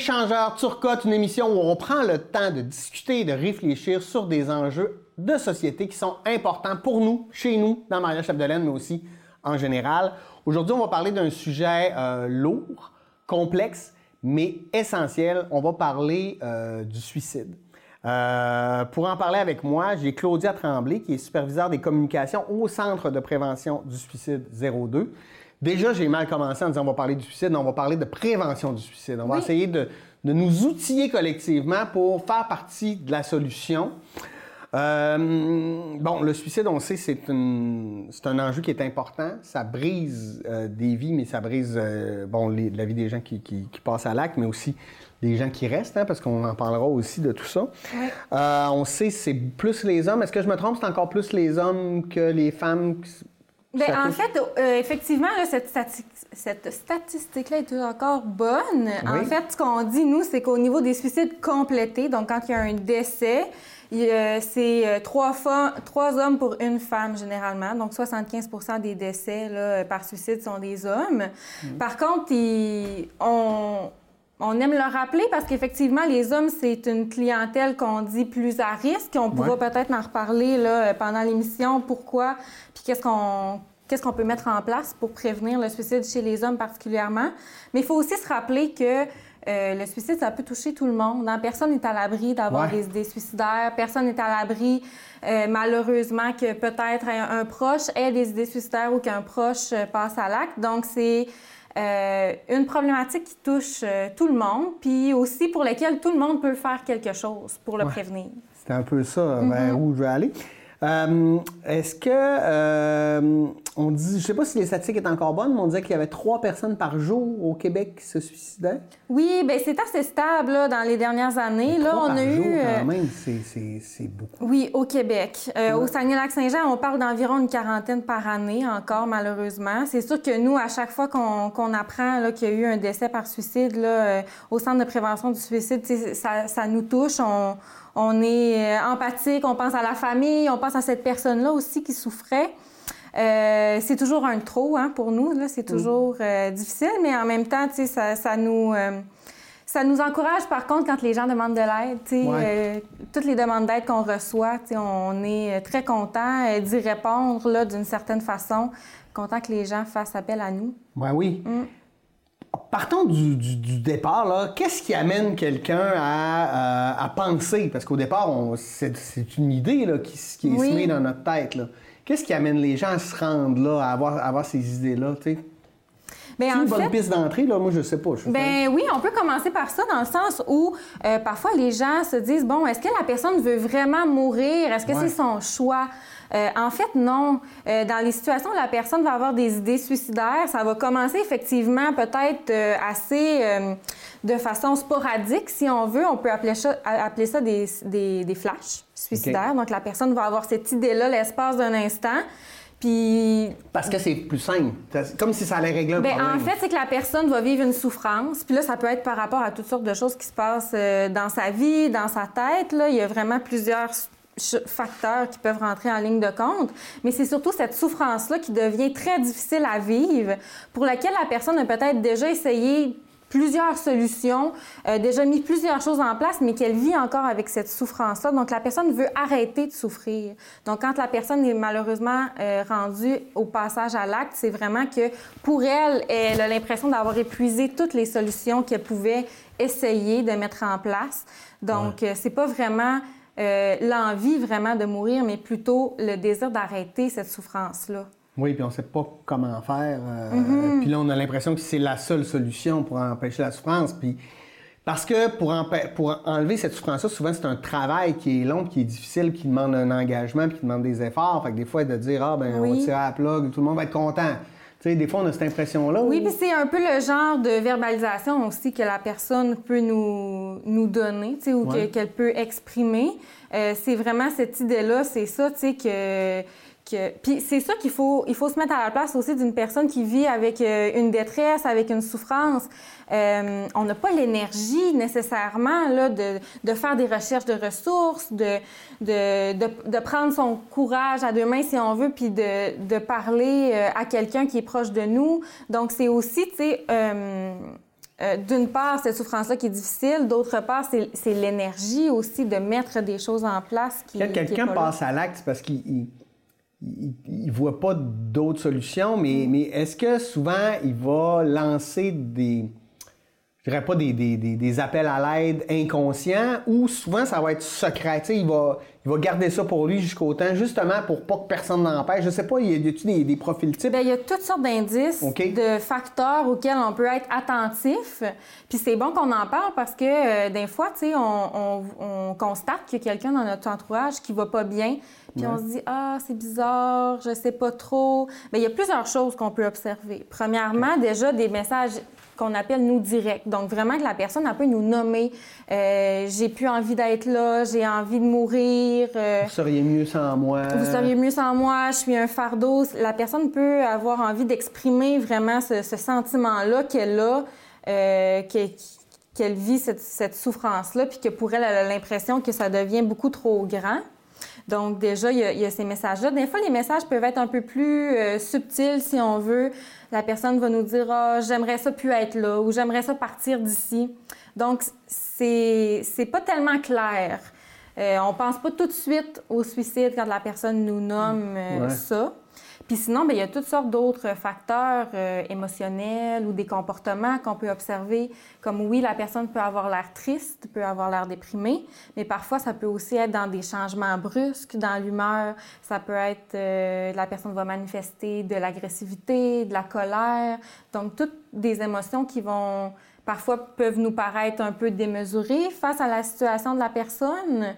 Échangeur Turcotte, une émission où on prend le temps de discuter et de réfléchir sur des enjeux de société qui sont importants pour nous, chez nous, dans Maria Chapdelaine, mais aussi en général. Aujourd'hui, on va parler d'un sujet euh, lourd, complexe, mais essentiel. On va parler euh, du suicide. Euh, pour en parler avec moi, j'ai Claudia Tremblay, qui est superviseur des communications au Centre de prévention du suicide 02. Déjà, j'ai mal commencé en disant on va parler du suicide, on va parler de prévention du suicide. On va essayer de, de, nous outiller collectivement pour faire partie de la solution. Euh, bon, le suicide, on sait, c'est un enjeu qui est important. Ça brise euh, des vies, mais ça brise euh, bon, les, la vie des gens qui, qui, qui passent à l'acte, mais aussi des gens qui restent, hein, parce qu'on en parlera aussi de tout ça. On sait c'est plus les hommes. Est-ce que je me trompe, c'est encore plus les hommes que les femmes? Bien, en fait, euh, effectivement, là, cette, stati- cette statistique-là est encore bonne. En fait, ce qu'on dit, nous, c'est qu'au niveau des suicides complétés, donc quand il y a un décès, euh, c'est euh, trois, trois hommes pour une femme, généralement. Donc, 75% des décès là, par suicide sont des hommes. Par contre, il- on, on aime le rappeler parce qu'effectivement, les hommes, c'est une clientèle qu'on dit plus à risque. On pourra Ouais. peut-être en reparler là, pendant l'émission. Pourquoi? Puis qu'est-ce qu'on qu'est-ce qu'on peut mettre en place pour prévenir le suicide chez les hommes particulièrement. Mais il faut aussi se rappeler que euh, le suicide, ça peut toucher tout le monde. hein. Personne n'est à l'abri d'avoir Ouais. des idées suicidaires. Personne n'est à l'abri, euh, malheureusement, que peut-être un, un proche ait des idées suicidaires ou qu'un proche euh, passe à l'acte. Donc, c'est euh, une problématique qui touche euh, tout le monde, puis aussi pour laquelle tout le monde peut faire quelque chose pour le Ouais. prévenir. C'est un peu ça vers où je veux aller. Euh, Est-ce que euh, on dit, je sais pas si les statistiques étaient encore bonnes, mais on disait qu'il y avait trois personnes par jour au Québec qui se suicidaient. Oui, bien, c'est assez stable là, dans les dernières années. Là, Trois on par a jour, eu. euh, quand même, c'est- beaucoup. Oui, au Québec. Euh, Ouais. Au Saguenay-Lac-Saint-Jean, on parle d'environ une quarantaine par année encore, malheureusement. C'est sûr que nous, à chaque fois qu'on apprend qu'il y a eu un décès par suicide là, euh, au Centre de prévention du suicide, ça, ça nous touche. On, on est euh, empathique, on pense à la famille, on pense à cette personne-là aussi qui souffrait. Euh, c'est toujours un trop hein, pour nous, là. c'est toujours euh, difficile, mais en même temps, ça, ça nous... euh, ça nous encourage, par contre, quand les gens demandent de l'aide. Ouais. toutes les demandes d'aide qu'on reçoit, on est très content d'y répondre d'une certaine façon. Content que les gens fassent appel à nous. Ben oui. Mm. Partons du, du- du départ. là. Qu'est-ce qui amène quelqu'un à, euh, à penser? Parce qu'au départ, c'est une idée là, qui, est Oui. semée dans notre tête. Qu'est-ce qui amène les gens à se rendre là, à avoir, à avoir ces idées-là? En une bonne fait, piste d'entrée, là? Moi, je sais pas. je Ben oui, on peut commencer par ça dans le sens où euh, parfois les gens se disent bon, est-ce que la personne veut vraiment mourir? Est-ce que Ouais. c'est son choix? Euh, En fait, non. Euh, dans les situations où la personne va avoir des idées suicidaires, ça va commencer effectivement peut-être euh, assez de façon sporadique, si on veut. On peut appeler ça, appeler ça des, des, des flashs suicidaires. Donc la personne va avoir cette idée-là l'espace d'un instant. Puis Parce que c'est plus simple. Comme si ça allait régler un ben, problème. en fait, c'est que la personne va vivre une souffrance. Puis là, ça peut être par rapport à toutes sortes de choses qui se passent euh, dans sa vie, dans sa tête. Là. Il y a vraiment plusieurs facteurs qui peuvent rentrer en ligne de compte. Mais c'est surtout cette souffrance-là qui devient très difficile à vivre, pour laquelle la personne a peut-être déjà essayé plusieurs solutions, euh, déjà mis plusieurs choses en place, mais qu'elle vit encore avec cette souffrance-là. Donc, la personne veut arrêter de souffrir. Donc, quand la personne est malheureusement euh, rendue au passage à l'acte, c'est vraiment que pour elle, elle a l'impression d'avoir épuisé toutes les solutions qu'elle pouvait essayer de mettre en place. Donc, euh, c'est pas vraiment euh, l'envie vraiment de mourir, mais plutôt le désir d'arrêter cette souffrance-là. Oui, puis on sait pas comment faire. euh, Mm-hmm. Puis là, on a l'impression que c'est la seule solution pour empêcher la souffrance. Puis parce que pour, empê- pour enlever cette souffrance-là, souvent, c'est un travail qui est long, qui est difficile, qui demande un engagement, puis qui demande des efforts. Fait que des fois, de dire, ah, ben, on va tirer à la plug, tout le monde va être content. Tu sais, des fois, on a cette impression-là. Oui, puis c'est un peu le genre de verbalisation aussi que la personne peut nous, nous donner, tu sais, ou que- Ouais. qu'elle peut exprimer. Euh, c'est vraiment cette idée-là, c'est ça, tu sais, que... que... Puis c'est ça qu'il faut, il faut se mettre à la place aussi d'une personne qui vit avec euh, une détresse, avec une souffrance. Euh, on n'a pas l'énergie nécessairement là, de, de faire des recherches de ressources, de, de, prendre son courage à deux mains si on veut, puis de, de parler euh, à quelqu'un qui est proche de nous. Donc, c'est aussi, tu sais, euh, euh, d'une part, cette souffrance-là qui est difficile, d'autre part, c'est l'énergie aussi de mettre des choses en place qui. Quand quelqu'un passe à l'acte, parce qu'il ne voit pas d'autres solutions, mais, mais est-ce que souvent il va lancer des je dirais pas des, des, des, appels à l'aide inconscients ou souvent ça va être secret. il va, il va garder ça pour lui jusqu'au temps, justement pour pas que personne n'empêche. Je sais pas, y a-t-il des, des, profils types? Bien, il y a toutes sortes d'indices, de facteurs auxquels on peut être attentif. Puis c'est bon qu'on en parle parce que euh, des fois, tu sais, on, on, constate qu'il y a quelqu'un dans notre entourage qui va pas bien. Puis on se dit, ah, c'est bizarre, je sais pas trop. Bien, il y a plusieurs choses qu'on peut observer. Premièrement, déjà des messages qu'on appelle nous direct. Donc, vraiment que la personne, a peut nous nommer. Euh, j'ai plus envie d'être là, j'ai envie de mourir. Euh, vous seriez mieux sans moi. Vous seriez mieux sans moi, je suis un fardeau. La personne peut avoir envie d'exprimer vraiment ce, sentiment-là qu'elle a, euh, qu'elle vit cette, souffrance-là, puis que pour elle, elle a l'impression que ça devient beaucoup trop grand. Donc, déjà, il y, a, ces messages-là. Des fois, les messages peuvent être un peu plus subtils, si on veut la personne va nous dire ah, j'aimerais ça plus être là ou j'aimerais ça partir d'ici. Donc, c'est, c'est pas tellement clair. Euh, on pense pas tout de suite au suicide quand la personne nous nomme euh, ça. Puis sinon, bien, il y a toutes sortes d'autres facteurs euh, émotionnels ou des comportements qu'on peut observer, comme oui, la personne peut avoir l'air triste, peut avoir l'air déprimée, mais parfois ça peut aussi être dans des changements brusques dans l'humeur. Ça peut être euh, la personne va manifester de l'agressivité, de la colère, donc toutes des émotions qui vont parfois peuvent nous paraître un peu démesurées face à la situation de la personne.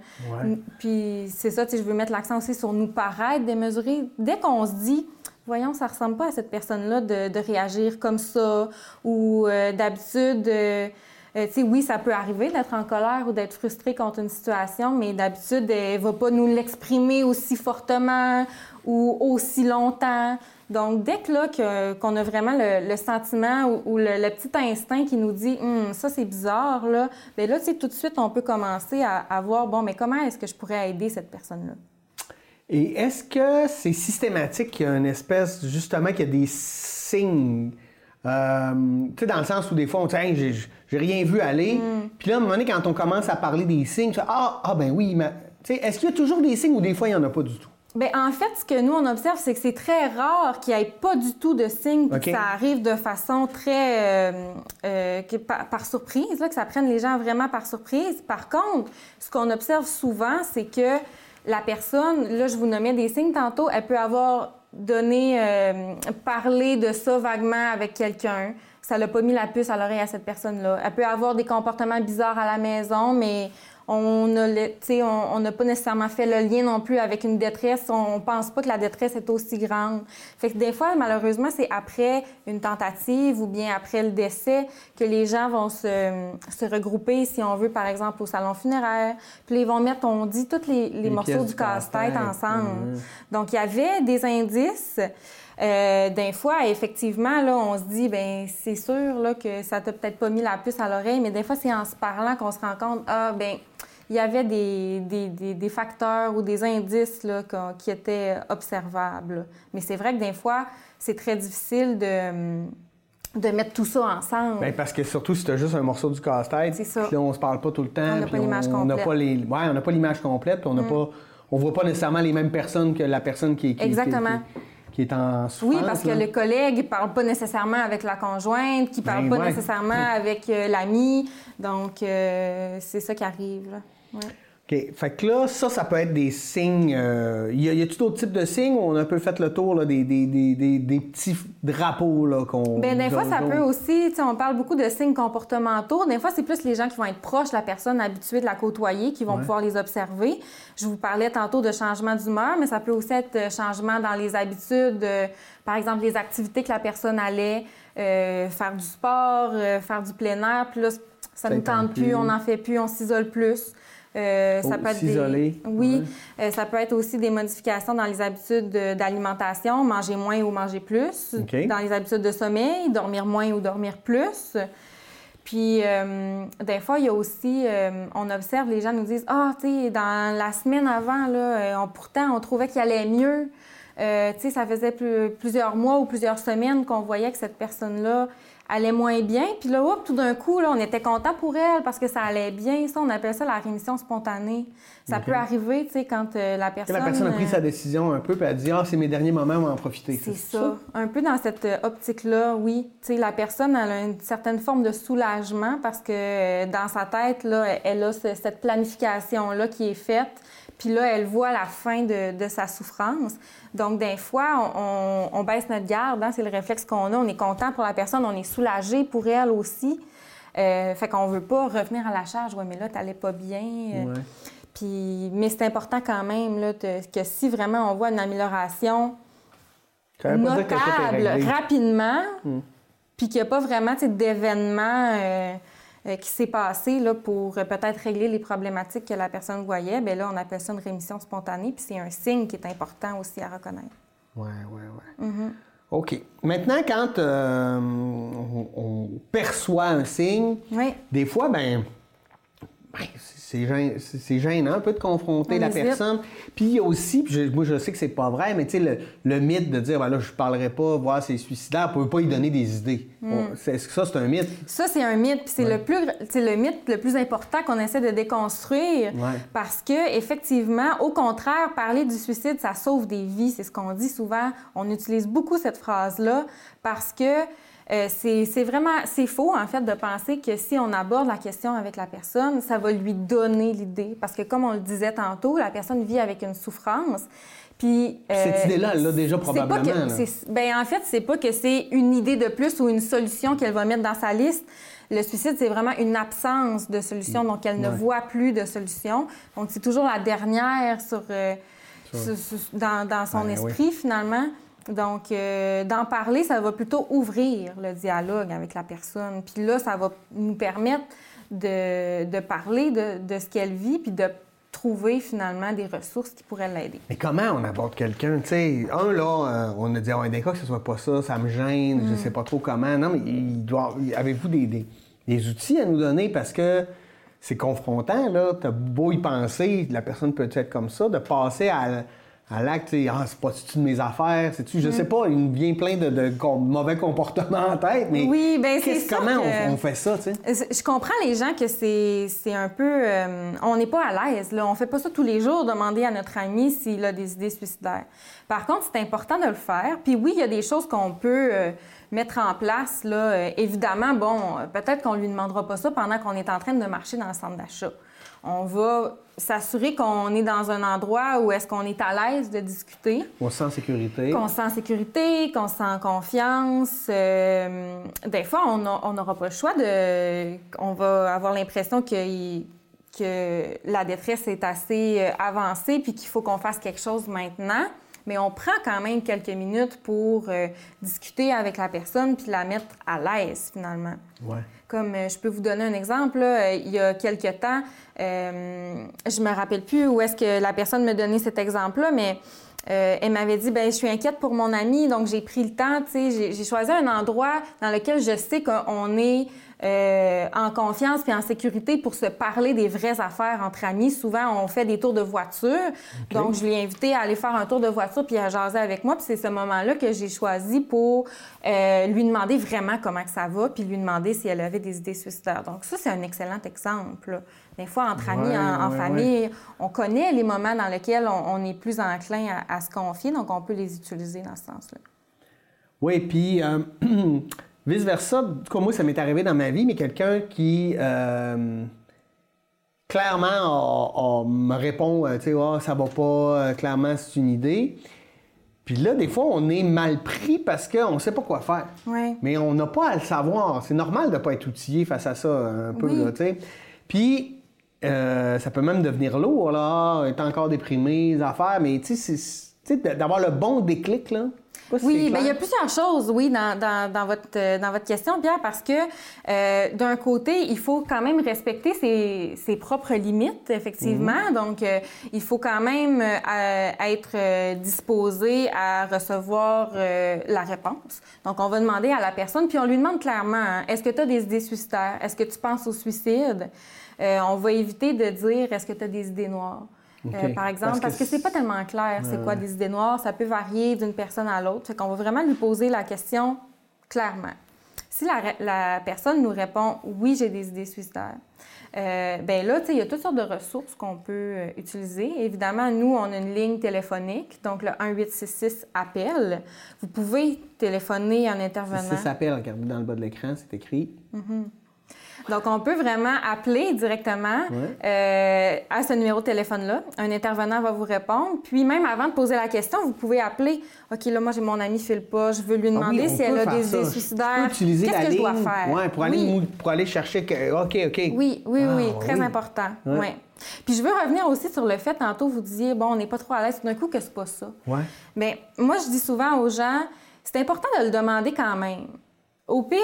Puis c'est ça, je veux mettre l'accent aussi sur nous paraître démesurés. Dès qu'on se dit, voyons, ça ressemble pas à cette personne-là de, réagir comme ça, ou euh, d'habitude, euh, euh, tu sais, oui, ça peut arriver d'être en colère ou d'être frustré contre une situation, mais d'habitude, elle va pas nous l'exprimer aussi fortement ou aussi longtemps. Donc, dès que là, qu'on a vraiment le, sentiment ou, le, petit instinct qui nous dit hum, ça, c'est bizarre, là, bien là, tu sais, tout de suite, on peut commencer à, voir bon, mais comment est-ce que je pourrais aider cette personne-là? Et est-ce que c'est systématique qu'il y a une espèce, justement, qu'il y a des signes? Euh, tu sais, dans le sens où des fois, on dit, j'ai rien vu aller. Hum. Puis là, à un moment donné, quand on commence à parler des signes, tu fais, ah, ah, ben oui, mais. Tu sais, est-ce qu'il y a toujours des signes ou des fois, il n'y en a pas du tout? Bien, en fait, ce que nous, on observe, c'est que c'est très rare qu'il n'y ait pas du tout de signes, que ça arrive de façon très... Euh, euh, par, surprise, là, que ça prenne les gens vraiment par surprise. Par contre, ce qu'on observe souvent, c'est que la personne, là, je vous nommais des signes tantôt, elle peut avoir donné, euh, parlé de ça vaguement avec quelqu'un. Ça l'a pas mis la puce à l'oreille à cette personne-là. Elle peut avoir des comportements bizarres à la maison, mais on n'a pas nécessairement fait le lien non plus avec une détresse. On pense pas que la détresse est aussi grande. Fait que des fois, malheureusement, c'est après une tentative ou bien après le décès que les gens vont se, regrouper, si on veut, par exemple, au salon funéraire. Puis ils vont mettre, on dit, tous les, morceaux du casse-tête ensemble. Donc, il y avait des indices. Euh, D'un fois, effectivement, là, on se dit, ben c'est sûr là, que ça t'a peut-être pas mis la puce à l'oreille, mais des fois, c'est en se parlant qu'on se rend compte, ah, ben il y avait des, des, des, facteurs ou des indices là, qui étaient observables. Mais c'est vrai que des fois, c'est très difficile de de mettre tout ça ensemble. Bien, parce que surtout si tu as juste un morceau du casse-tête, puis on se parle pas tout le temps, on n'a pas l'image complète. On n'a pas l'image complète, on n'a mm. pas on voit pas nécessairement les mêmes personnes que la personne qui, qui Exactement qui est en souffrance. Oui, parce que le collègue ne parle pas nécessairement avec la conjointe, qui ne parle ben pas nécessairement avec euh, l'ami. Donc, euh, c'est ça qui arrive. Là. OK. Fait que là, ça, ça peut être des signes. Euh, y a-t-il d'autres types de signes où on a un peu fait le tour là, des, des, des, des, petits drapeaux là, qu'on. Bien, des fois, ça peut aussi. On parle beaucoup de signes comportementaux. Des fois, c'est plus les gens qui vont être proches de la personne habituée de la côtoyer qui vont pouvoir les observer. Je vous parlais tantôt de changement d'humeur, mais ça peut aussi être euh, changement dans les habitudes. Euh, par exemple, les activités que la personne allait faire du sport, faire du plein air. Puis là, ça ne nous tente plus, on n'en fait plus, on s'isole plus. Euh, ça peut être Oui, euh, ça peut être aussi des modifications dans les habitudes d'alimentation, manger moins ou manger plus, dans les habitudes de sommeil, dormir moins ou dormir plus. Puis, euh, des fois, il y a aussi, on observe, les gens nous disent Ah, tu sais, dans la semaine avant, là, pourtant, on trouvait qu'il allait mieux. tu sais, ça faisait plusieurs mois ou plusieurs semaines qu'on voyait que cette personne-là allait moins bien. Puis là, hop, tout d'un coup, là, on était content pour elle parce que ça allait bien. Ça, on appelle ça la rémission spontanée. Ça peut arriver, tu sais, quand euh, la personne... la personne a pris euh, sa décision un peu, puis elle a dit « Ah, c'est mes derniers moments, on va en profiter. » C'est ça. Un peu dans cette euh, optique-là, oui. Tu sais, la personne, elle a une certaine forme de soulagement parce que dans sa tête, là, elle a cette planification-là qui est faite. Puis là, elle voit la fin de, de sa souffrance. Donc, des fois, on, on baisse notre garde. Hein, c'est le réflexe qu'on a. On est content pour la personne, on est soulagé pour elle aussi. Euh, fait qu'on veut pas revenir à la charge. Oui, mais là, t'allais pas bien. Ouais. Puis, mais c'est important quand même là, de- que si vraiment on voit une amélioration notable rapidement, puis qu'il n'y a pas vraiment d'événement euh, euh, qui s'est passé là, pour euh, peut-être régler les problématiques que la personne voyait, bien là, on appelle ça une rémission spontanée, puis c'est un signe qui est important aussi à reconnaître. Ouais, ouais, ouais. Mm-hmm. OK. Maintenant, quand on, on perçoit un signe, Oui. des fois, ben, ben, c'est gên- c'est- c'est gênant un peu de confronter On la hésite. personne. Puis il y a aussi, puis je- moi je sais que c'est pas vrai, mais tu sais, le, le mythe de dire, ben là, je parlerai pas, voir c'est suicidaire, on peut pas y donner des idées. Mm. Est-ce que ça, c'est un mythe? Ça, c'est un mythe, puis c'est le plus, le mythe le plus important qu'on essaie de déconstruire, Ouais. parce que effectivement, au contraire, parler du suicide, ça sauve des vies. C'est ce qu'on dit souvent. On utilise beaucoup cette phrase-là parce que euh, c'est vraiment, c'est faux en fait de penser que si on aborde la question avec la personne, ça va lui donner l'idée, parce que comme on le disait tantôt, la personne vit avec une souffrance. Puis, Cette euh, idée-là, elle l'a déjà probablement, que- ben, en fait, c'est pas que c'est une idée de plus ou une solution qu'elle va mettre dans sa liste. Le suicide, c'est vraiment une absence de solution, donc elle ne Ouais. voit plus de solution. Donc, c'est toujours la dernière sur, euh, sur- sur- dans, dans son Ben oui. esprit, finalement. Donc, euh, d'en parler, ça va plutôt ouvrir le dialogue avec la personne. Puis là, ça va nous permettre de, de parler de, de ce qu'elle vit, puis de trouver finalement des ressources qui pourraient l'aider. Mais comment on aborde quelqu'un? Tu sais, un, là, euh, on a dit, oh, des cas que ce soit pas ça, ça me gêne, Mm. je sais pas trop comment. Non, mais il doit. Avez-vous des, des- des outils à nous donner? Parce que c'est confrontant, là. T'as beau y penser, la personne peut être comme ça, de passer à, à l'acte, ah, c'est pas-tu de mes affaires? C'est-tu, Mm. je sais pas, il me vient plein de, mauvais comportements en tête, mais. Oui, ben, c'est Comment on, on fait ça, tu sais? Euh, Je comprends les gens que c'est un peu... euh, on n'est pas à l'aise. Là. On fait pas ça tous les jours, demander à notre ami s'il a des idées suicidaires. Par contre, c'est important de le faire. Puis oui, il y a des choses qu'on peut euh, mettre en place. Là. Euh, évidemment, bon, peut-être qu'on lui demandera pas ça pendant qu'on est en train de marcher dans le centre d'achat. On va s'assurer qu'on est dans un endroit où est-ce qu'on est à l'aise de discuter. On se sent en sécurité. Qu'on se sent en sécurité, qu'on se sent en confiance. Euh, des fois, on n'aura pas le choix de. On va avoir l'impression que, que la détresse est assez euh, avancée puis qu'il faut qu'on fasse quelque chose maintenant. Mais on prend quand même quelques minutes pour euh, discuter avec la personne puis la mettre à l'aise finalement. Ouais. Comme euh, je peux vous donner un exemple, là, il y a quelques temps, euh, je me rappelle plus où est-ce que la personne me donnait cet exemple-là, mais euh, elle m'avait dit, ben je suis inquiète pour mon ami, donc j'ai pris le temps, j'ai choisi un endroit dans lequel je sais qu'on est euh, en confiance puis en sécurité pour se parler des vraies affaires entre amis. Souvent, on fait des tours de voiture, donc je l'ai invité à aller faire un tour de voiture puis à jaser avec moi, puis c'est ce moment-là que j'ai choisi pour euh, lui demander vraiment comment que ça va, puis lui demander si elle avait des idées suicidaires. Donc ça, c'est un excellent exemple. Des fois, entre amis, Ouais, en, en ouais, famille, on connaît les moments dans lesquels on, on est plus enclin à, à se confier, donc on peut les utiliser dans ce sens-là. Oui, puis euh, vice-versa, tout cas, moi, ça m'est arrivé dans ma vie, mais quelqu'un qui euh, clairement me répond, euh, tu sais, Ah, ça va pas, euh, clairement, c'est une idée. Puis là, des fois, on est mal pris parce qu'on ne sait pas quoi faire. Mais on n'a pas à le savoir. C'est normal de ne pas être outillé face à ça, un peu, Oui. là, tu sais. Puis, euh, ça peut même devenir lourd, là, être encore déprimé, les affaires, mais tu sais, c'est- tu sais, d'avoir le bon déclic, là. Pas si Oui, bien, il y a plusieurs choses, oui, dans, dans- dans votre, euh, dans votre question, Pierre, parce que euh, d'un côté, il faut quand même respecter ses, ses propres limites, effectivement. Mhm. Donc, euh, il faut quand même euh, être disposé à recevoir la réponse. Donc, on va demander à la personne, puis on lui demande clairement, hein, est-ce que tu as des idées suicidaires? Est-ce que tu penses au suicide? On va éviter de dire, est-ce que tu as des idées noires? Euh, par exemple, Parce parce que que, c'est pas tellement clair c'est quoi des idées noires. Ça peut varier d'une personne à l'autre. Fait qu'on va vraiment lui poser la question clairement. Si la, la personne nous répond oui, j'ai des idées suicidaires, euh, ben là, il y a toutes sortes de ressources qu'on peut euh, utiliser. Évidemment, nous, on a une ligne téléphonique, donc le 1866 appel. Vous pouvez téléphoner en intervenant. 6 appel, regardez dans le bas de l'écran, c'est écrit. Mm-hmm. Donc, on peut vraiment appeler directement euh, à ce numéro de téléphone-là. Un intervenant va vous répondre. Puis, même avant de poser la question, vous pouvez appeler. OK, là, moi, j'ai mon ami pas. Je veux lui ah demander si elle a des idées suicidaires. Qu'est-ce que je dois faire? Ouais, pour, aller, pour aller chercher. OK, OK. Oui, oui, oui. Ah, très important. Ouais. Puis je veux revenir aussi sur le fait, tantôt, vous disiez, bon, on n'est pas trop à l'aise tout d'un coup, que c'est pas ça. Ouais. Mais moi, je dis souvent aux gens, c'est important de le demander quand même. Au pire,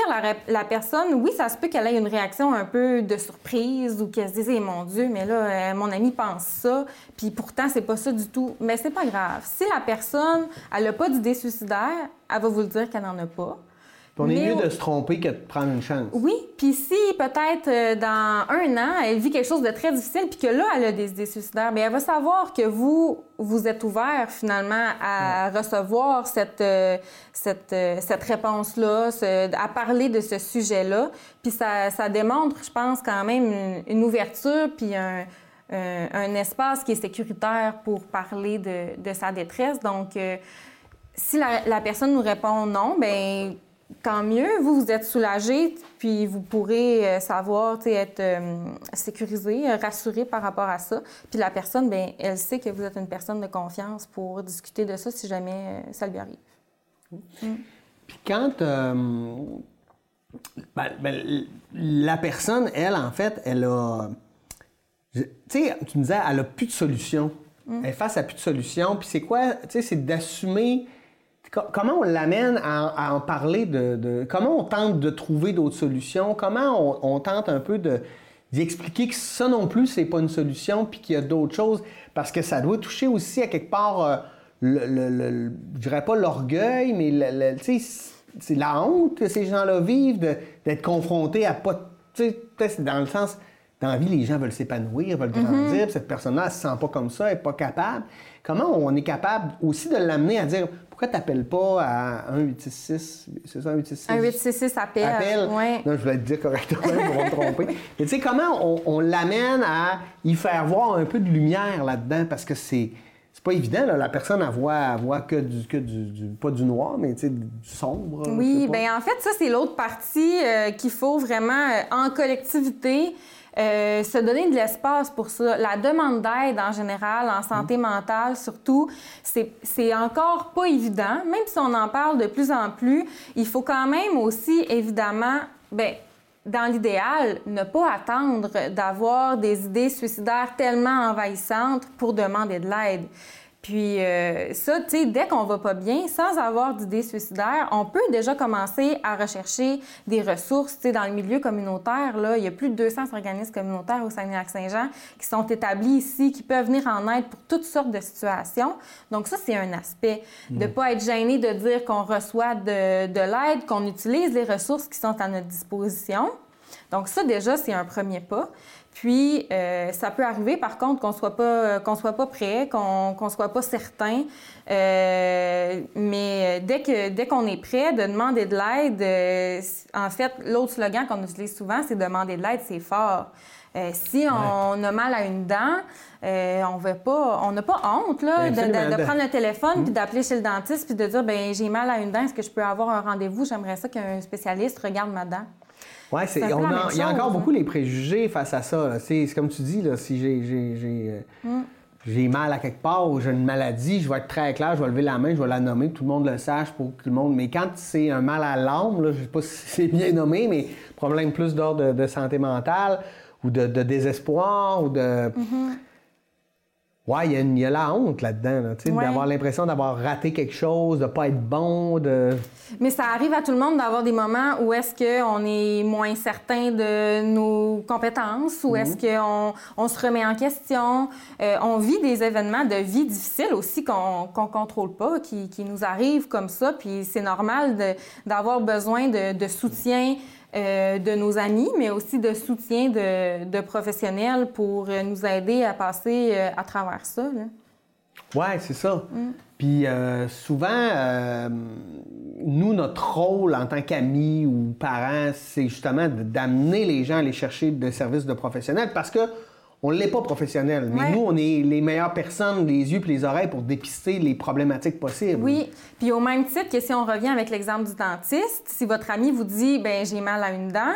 la, personne, oui, ça se peut qu'elle ait une réaction un peu de surprise ou qu'elle se dise eh, mon Dieu, mais là, euh, mon ami pense ça, puis pourtant, c'est pas ça du tout. Mais c'est pas grave. Si la personne, elle n'a pas d'idée suicidaire, elle va vous le dire qu'elle n'en a pas. On est mieux de se tromper que de prendre une chance. Oui, puis si peut-être euh, dans un an, elle vit quelque chose de très difficile, puis que là, elle a des idées suicidaires, bien, elle va savoir que vous, vous êtes ouvert finalement à recevoir cette, euh, cette, euh, cette réponse-là, à parler de ce sujet-là. Puis ça, ça, démontre, je pense, quand même une, ouverture, puis un, un, espace qui est sécuritaire pour parler de, de sa détresse. Donc, si la, la, personne nous répond non, bien tant mieux, vous, vous êtes soulagé, puis vous pourrez euh, savoir, être euh, sécurisé, rassuré par rapport à ça. Puis la personne, bien, elle sait que vous êtes une personne de confiance pour discuter de ça si jamais euh, ça lui arrive. Mm. Puis quand ben, ben, la personne, elle, en fait, elle a. Tu sais, tu me disais, elle a plus de solution. Mm. Elle est face à plus de solution. Puis c'est quoi? Tu sais, c'est d'assumer Comment on l'amène à, en parler de, Comment on tente de trouver d'autres solutions? Comment on, tente un peu de d'y expliquer que ça non plus, c'est pas une solution, puis qu'il y a d'autres choses, parce que ça doit toucher aussi à quelque part, euh, le, je dirais pas l'orgueil, mais c'est la honte que ces gens-là vivent d'être confrontés à pas, tu sais, dans le sens, dans la vie, les gens veulent s'épanouir, veulent mm-hmm. grandir, cette personne-là, elle se sent pas comme ça, elle n'est pas capable. Comment on est capable aussi de l'amener à dire pourquoi tu n'appelles pas à 1866 C'est ça, 1866 1866 appel. Appel. Ouais. Non, je voulais te dire correctement pour me tromper. Mais tu sais, comment on, l'amène à y faire voir un peu de lumière là-dedans? Parce que c'est. C'est pas évident, là. la personne, elle voit, voit que, du, que du, pas du noir, mais du sombre. Oui, bien en fait, ça, c'est l'autre partie euh, qu'il faut vraiment, euh, en collectivité, euh, se donner de l'espace pour ça. La demande d'aide en général, en santé mm. mentale surtout, c'est encore pas évident. Même si on en parle de plus en plus, il faut quand même aussi, évidemment, ben, dans l'idéal, ne pas attendre d'avoir des idées suicidaires tellement envahissantes pour demander de l'aide. Puis euh, ça, tu sais, dès qu'on va pas bien, sans avoir d'idées suicidaires, on peut déjà commencer à rechercher des ressources, tu sais, dans le milieu communautaire. Là, il y a plus de 200 organismes communautaires au Saguenay-Lac-Saint-Jean qui sont établis ici, qui peuvent venir en aide pour toutes sortes de situations. Donc ça, c'est un aspect. De ne pas être gêné de dire qu'on reçoit de, de l'aide, qu'on utilise les ressources qui sont à notre disposition. Donc ça, déjà, c'est un premier pas. Puis, euh, ça peut arriver, par contre, qu'on soit pas qu'on soit pas prêt, qu'on ne soit pas certain. Euh, mais dès que dès qu'on est prêt, de demander de l'aide, euh, en fait, l'autre slogan qu'on utilise souvent, c'est demander de l'aide, c'est fort. si on a mal à une dent, on veut pas, on n'a pas honte là, de, prendre le téléphone puis hum. d'appeler chez le dentiste puis de dire ben j'ai mal à une dent, est-ce que je peux avoir un rendez-vous? J'aimerais ça qu'un spécialiste regarde ma dent. Oui, il y a encore beaucoup les préjugés face à ça. C'est comme tu dis, là, si euh, mm. j'ai mal à quelque part ou j'ai une maladie, je vais être très clair, je vais lever la main, je vais la nommer, que tout le monde le sache pour que tout le monde. Mais quand c'est un mal à l'âme, je ne sais pas si c'est bien nommé, mais problème plus d'ordre de, santé mentale ou de, désespoir ou de. Mm-hmm. Oui, il y, a la honte là-dedans, d'avoir l'impression d'avoir raté quelque chose, de ne pas être bon, de... Mais ça arrive à tout le monde d'avoir des moments où est-ce qu'on est moins certain de nos compétences, ou est-ce mhm. qu'on on se remet en question. Euh, on vit des événements de vie difficiles aussi qu'on ne contrôle pas, qui, qui, nous arrivent comme ça, puis c'est normal d'avoir besoin de, de soutien euh, de nos amis, mais aussi de soutien de, professionnels pour euh, nous aider à passer euh, à travers ça. Ouais, c'est ça. Puis euh, souvent, euh, nous, notre rôle en tant qu'amis ou parents, c'est justement d'amener les gens à aller chercher des services de professionnels parce que on l'est pas professionnel. Mais Ouais. nous, on est les meilleures personnes, les yeux et les oreilles pour dépister les problématiques possibles. Oui, puis au même titre que si on revient avec l'exemple du dentiste, si votre ami vous dit ben j'ai mal à une dent,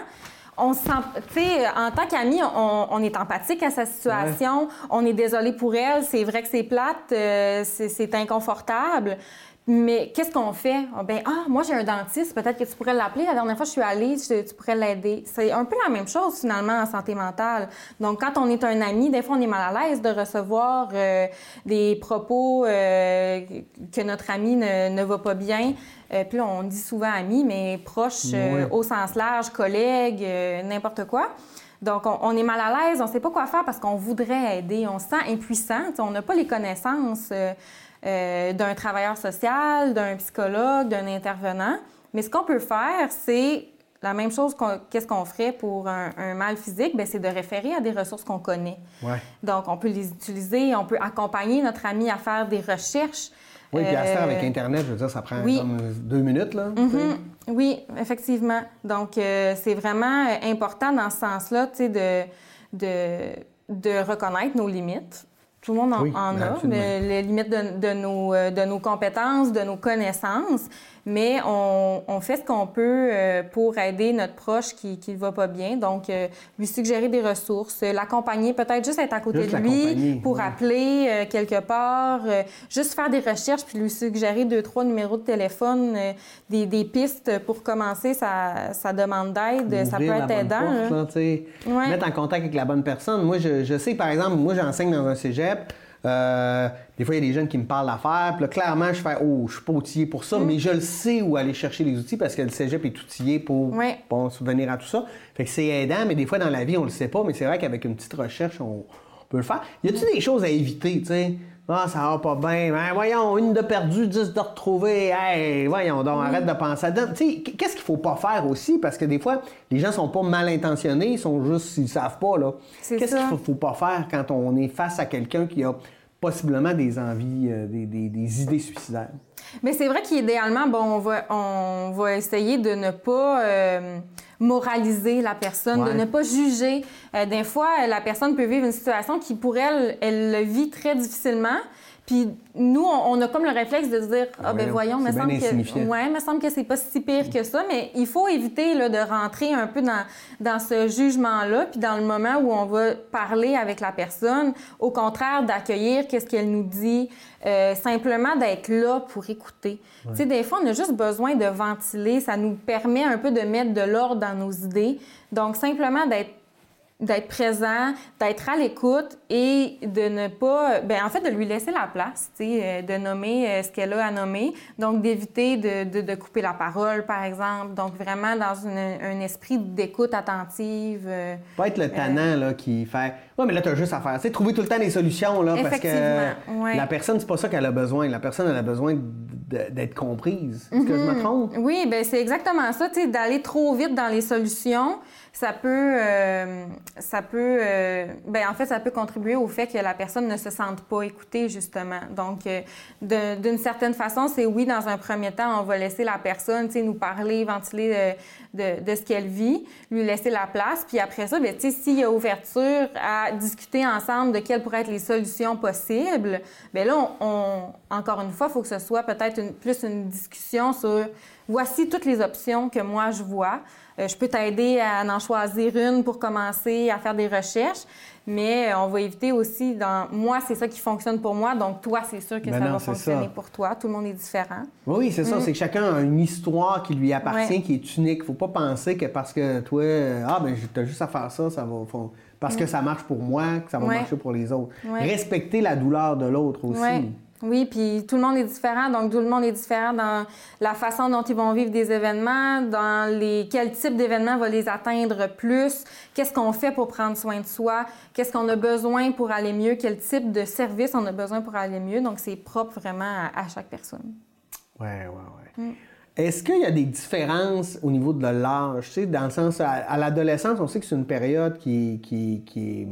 on se sent, tu sais, en tant qu'ami, on, on est empathique à sa situation, on est désolé pour elle, c'est vrai que c'est plate, euh, c'est inconfortable. Mais qu'est-ce qu'on fait? Ah, Ben, ah, moi, j'ai un dentiste, peut-être que tu pourrais l'appeler. La dernière fois, je suis allée, je- tu pourrais l'aider. C'est un peu la même chose, finalement, en santé mentale. Donc, quand on est un ami, des fois, on est mal à l'aise de recevoir euh, des propos euh, que notre ami ne, ne va pas bien. Euh, puis là, on dit souvent ami, mais proche Oui. au sens large, collègue, n'importe quoi. Donc, on, on est mal à l'aise, on ne sait pas quoi faire parce qu'on voudrait aider. On se sent impuissant. On n'a pas les connaissances euh, euh, d'un travailleur social, d'un psychologue, d'un intervenant. Mais ce qu'on peut faire, c'est la même chose qu'est-ce qu'on ferait pour un, un mal physique, c'est de référer à des ressources qu'on connaît. Ouais. Donc, on peut les utiliser, on peut accompagner notre ami à faire des recherches. Oui, puis à ce temps, Euh, avec Internet, je veux dire, ça prend oui. comme deux minutes, là. Mhm. Oui, effectivement. Donc, euh, c'est vraiment euh, important dans ce sens-là, tu sais, de, de, de reconnaître nos limites. Tout le monde en, Oui, en a, les limites de, de nos, euh, de nos compétences, de nos connaissances, mais on, on fait ce qu'on peut euh, pour aider notre proche qui ne va pas bien. Donc, euh, lui suggérer des ressources, l'accompagner, peut-être juste être à côté Juste de lui pour ouais. appeler euh, quelque part, juste faire des recherches puis lui suggérer deux, trois numéros de téléphone, des, des pistes pour commencer sa, sa demande d'aide. Ça peut être aidant. porte, là. Ouais. Mettre en contact avec la bonne personne. Moi, je, je sais, par exemple, moi, j'enseigne dans un cégep. Euh, des fois, il y a des jeunes qui me parlent d'affaires. Puis là, clairement, je fais Oh, je suis pas outillé pour Mm. ça, mais je le sais où aller chercher les outils parce que le cégep est outillé pour, Ouais. pour à tout ça. Fait que c'est aidant, mais des fois, dans la vie, on le sait pas. Mais c'est vrai qu'avec une petite recherche, on, on peut le faire. Y a-t-il des choses à éviter, tu sais? Ah, ça va pas bien. Ben, voyons, une de perdue, dix de retrouvée. Hey, voyons donc, arrête de penser à qu'est-ce qu'il faut pas faire aussi? Parce que des fois, les gens sont pas mal intentionnés, ils sont juste, ils savent pas, là. C'est Qu'est-ce qu'il faut, faut pas faire quand on est face à quelqu'un qui a possiblement des envies, euh, des, des- des idées suicidaires? Mais c'est vrai qu'idéalement, bon, on va, on va essayer de ne pas euh, moraliser la personne, Ouais. de ne pas juger. Euh, des fois, la personne peut vivre une situation qui, pour elle, elle le vit très difficilement. Puis nous, on, on a comme le réflexe de se dire ah ben voyons, me semble que ouais, me semble que c'est pas si pire que ça, mais il faut éviter là, de rentrer un peu dans, dans ce jugement-là, puis dans le moment où on va parler avec la personne, au contraire d'accueillir qu'est-ce qu'elle nous dit, euh, simplement d'être là pour écouter. Tu sais, des fois, on a juste besoin de ventiler, ça nous permet un peu de mettre de l'ordre dans nos idées. Donc, simplement d'être d'être présent, d'être à l'écoute et de ne pas, ben en fait, de lui laisser la place, tu sais, euh, de nommer euh, ce qu'elle a à nommer. Donc, d'éviter de, de, de couper la parole, par exemple. Donc, vraiment dans une- un esprit d'écoute attentive. euh, Pas être le tannant là, qui fait Ouais, mais là, tu as juste à faire. Tu sais, trouver tout le temps des solutions là, parce que ouais. la personne, c'est pas ça qu'elle a besoin. La personne, elle a besoin d'être comprise. Est-ce que je me trompe? Oui, ben c'est exactement ça. Tu sais, d'aller trop vite dans les solutions, ça peut, euh, ça peut, euh, ben en fait, ça peut contribuer au fait que la personne ne se sente pas écoutée justement. Donc, euh, d'une certaine façon, c'est oui, dans un premier temps, on va laisser la personne, tu sais, nous parler, ventiler de, de- de ce qu'elle vit, lui laisser la place, puis après ça, ben tu sais, s'il y a ouverture à discuter ensemble de quelles pourraient être les solutions possibles, ben là, on, on- encore une fois, il faut que ce soit peut-être plus une discussion sur voici toutes les options que moi je vois. Euh, je peux t'aider à en choisir une pour commencer à faire des recherches, mais on va éviter aussi dans moi, c'est ça qui fonctionne pour moi, donc toi, c'est sûr que Ben ça non, va fonctionner ça. pour toi. Tout le monde est différent. Oui, c'est ça. C'est que chacun a une histoire qui lui appartient, Mm. Ouais. qui est unique. Faut pas penser que parce que toi, euh, ah, ben, t'as juste à faire ça, ça va. faut- parce que ça marche pour moi, que ça va Mm. Ouais. marcher pour les autres. Ouais. Respecter la douleur de l'autre aussi. Oui, puis tout le monde est différent, donc tout le monde est différent dans la façon dont ils vont vivre des événements, dans les quel type d'événement va les atteindre plus, qu'est-ce qu'on fait pour prendre soin de soi, qu'est-ce qu'on a besoin pour aller mieux, quel type de service on a besoin pour aller mieux. Donc c'est propre vraiment à, à chaque personne. Ouais, ouais, ouais. Mm. Est-ce qu'il y a des différences au niveau de l'âge? Tu sais, dans le sens, à, à l'adolescence, on sait que c'est une période qui, qui, qui est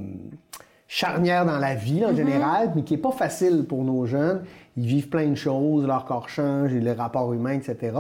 charnière dans la vie en général, mais qui n'est pas facile pour nos jeunes. Ils vivent plein de choses, leur corps change, les rapports humains, etc.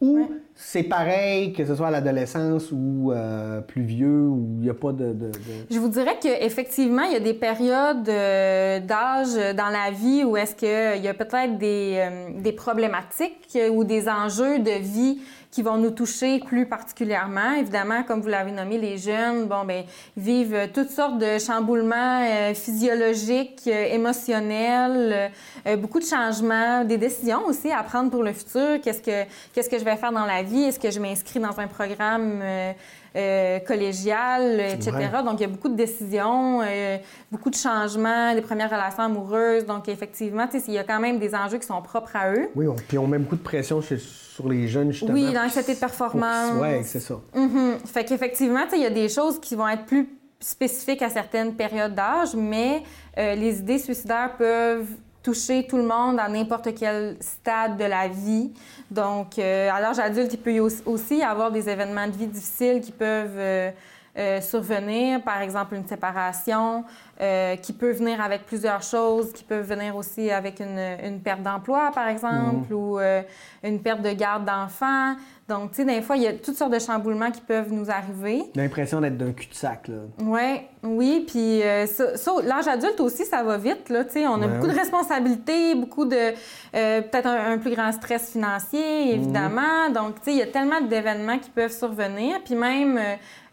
Ou c'est pareil, que ce soit à l'adolescence ou euh, plus vieux, où il n'y a pas de, de- de- Je vous dirais qu'effectivement, il y a des périodes euh, d'âge dans la vie où est-ce qu'il y a peut-être des, euh, des problématiques ou des enjeux de vie qui vont nous toucher plus particulièrement. Évidemment, comme vous l'avez nommé, les jeunes, bon, ben, vivent euh, toutes sortes de chamboulements euh, physiologiques, euh, émotionnels, euh, beaucoup de changements, des décisions aussi à prendre pour le futur. Qu'est-ce que, qu'est-ce que je vais faire dans la vie? Est-ce que je m'inscris dans un programme euh, euh, collégial, etc. Ouais. Donc, il y a beaucoup de décisions, euh, beaucoup de changements, des premières relations amoureuses. Donc, effectivement, il y a quand même des enjeux qui sont propres à eux. Oui, on, puis on met beaucoup de pression chez- sur les jeunes, justement. Oui, l'anxiété de performance. Oui, c'est ça. Mhm. Fait qu'effectivement, il y a des choses qui vont être plus spécifiques à certaines périodes d'âge, mais euh, les idées suicidaires peuvent toucher tout le monde à n'importe quel stade de la vie. Donc, euh, à l'âge adulte, il peut y aussi y avoir des événements de vie difficiles qui peuvent euh, euh, survenir, par exemple une séparation, euh, qui peut venir avec plusieurs choses, qui peuvent venir aussi avec une, une perte d'emploi, par exemple, ou euh, une perte de garde d'enfant. Donc, tu sais, des fois, il y a toutes sortes de chamboulements qui peuvent nous arriver. L'impression d'être d'un cul-de-sac, là. Ouais, oui, puis euh, ça, ça, l'âge adulte aussi, ça va vite, là, tu sais, on a Ouais, beaucoup de responsabilités, beaucoup de, peut-être un, un plus grand stress financier, évidemment, donc, tu sais, il y a tellement d'événements qui peuvent survenir, puis même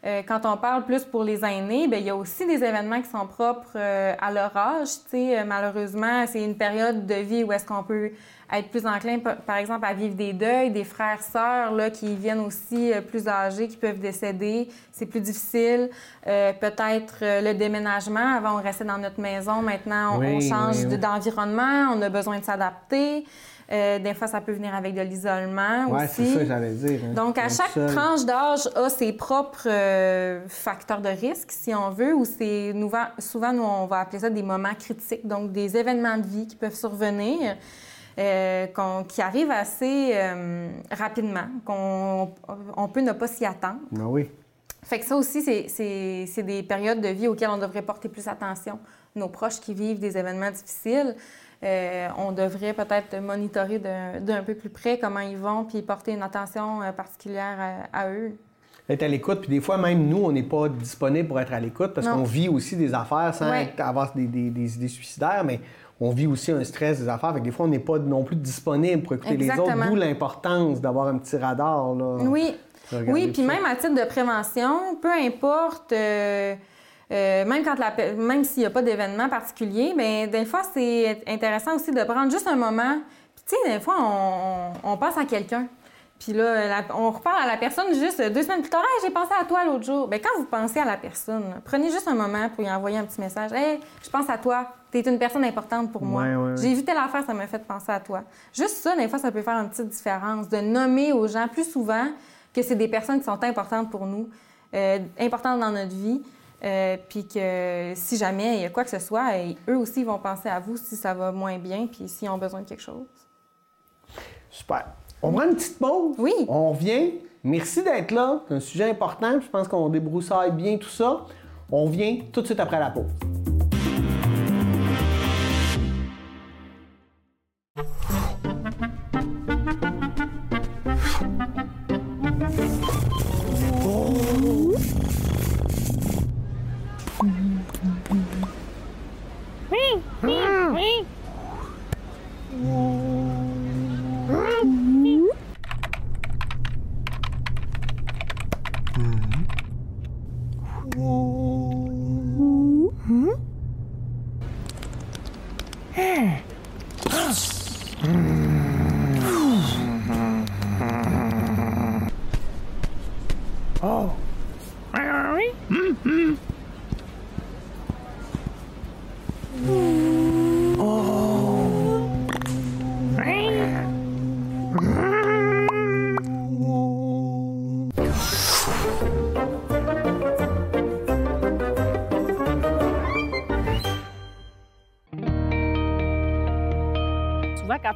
euh, quand on parle plus pour les aînés, bien, il y a aussi des événements qui sont propres euh, à leur âge, Euh, malheureusement, c'est une période de vie où est-ce qu'on peut être plus enclin, par exemple, à vivre des deuils, des frères, sœurs, là, qui viennent aussi plus âgés, qui peuvent décéder. C'est plus difficile. Euh, Peut-être le déménagement. Avant, on restait dans notre maison. Maintenant, on, Oui, on change oui, de- oui. d'environnement. On a besoin de s'adapter. Euh, des fois, ça peut venir avec de l'isolement Ouais, aussi. c'est ça que j'allais dire. hein. Donc, à chaque seul. tranche d'âge a ses propres euh, facteurs de risque, si on veut, ou c'est souvent, nous, on va appeler ça des moments critiques, donc des événements de vie qui peuvent survenir, euh, qui arrivent assez euh, rapidement, qu'on on peut ne pas s'y attendre. Ah oui. Fait que ça aussi, c'est des périodes de vie auxquelles on devrait porter plus attention. Nos proches qui vivent des événements difficiles, euh, on devrait peut-être monitorer d'un peu plus près comment ils vont, puis porter une attention euh, particulière à, à eux. Être à l'écoute, puis des fois, même nous, on n'est pas disponible pour être à l'écoute parce qu'on vit aussi des affaires sans Ouais. être- avoir des, des- des idées suicidaires, mais on vit aussi un stress des affaires. Fait que des fois, on n'est pas non plus disponible pour écouter les autres, d'où l'importance d'avoir un petit radar. Là. Oui, oui, puis même à titre de prévention, peu importe, euh, euh, même quand la, même s'il n'y a pas d'événement particulier, mais des fois c'est intéressant aussi de prendre juste un moment. Puis tu sais, des fois on, on pense à quelqu'un. Puis là, la- on reparle à la personne juste deux semaines plus tard. Hey, j'ai pensé à toi l'autre jour. Bien, quand vous pensez à la personne, là, prenez juste un moment pour lui envoyer un petit message. Hey, je pense à toi. Tu es une personne importante pour moi. Ouais, ouais, ouais. J'ai vu telle affaire, ça m'a fait penser à toi. Juste ça, des fois, ça peut faire une petite différence. De nommer aux gens plus souvent que c'est des personnes qui sont importantes pour nous, euh, importantes dans notre vie. Euh, puis que si jamais il y a quoi que ce soit, et eux aussi vont penser à vous si ça va moins bien, puis s'ils ont besoin de quelque chose. Super. On prend une petite pause. Oui. On revient. Merci d'être là. C'est un sujet important. Je pense qu'on débroussaille bien tout ça. On revient tout de suite après la pause.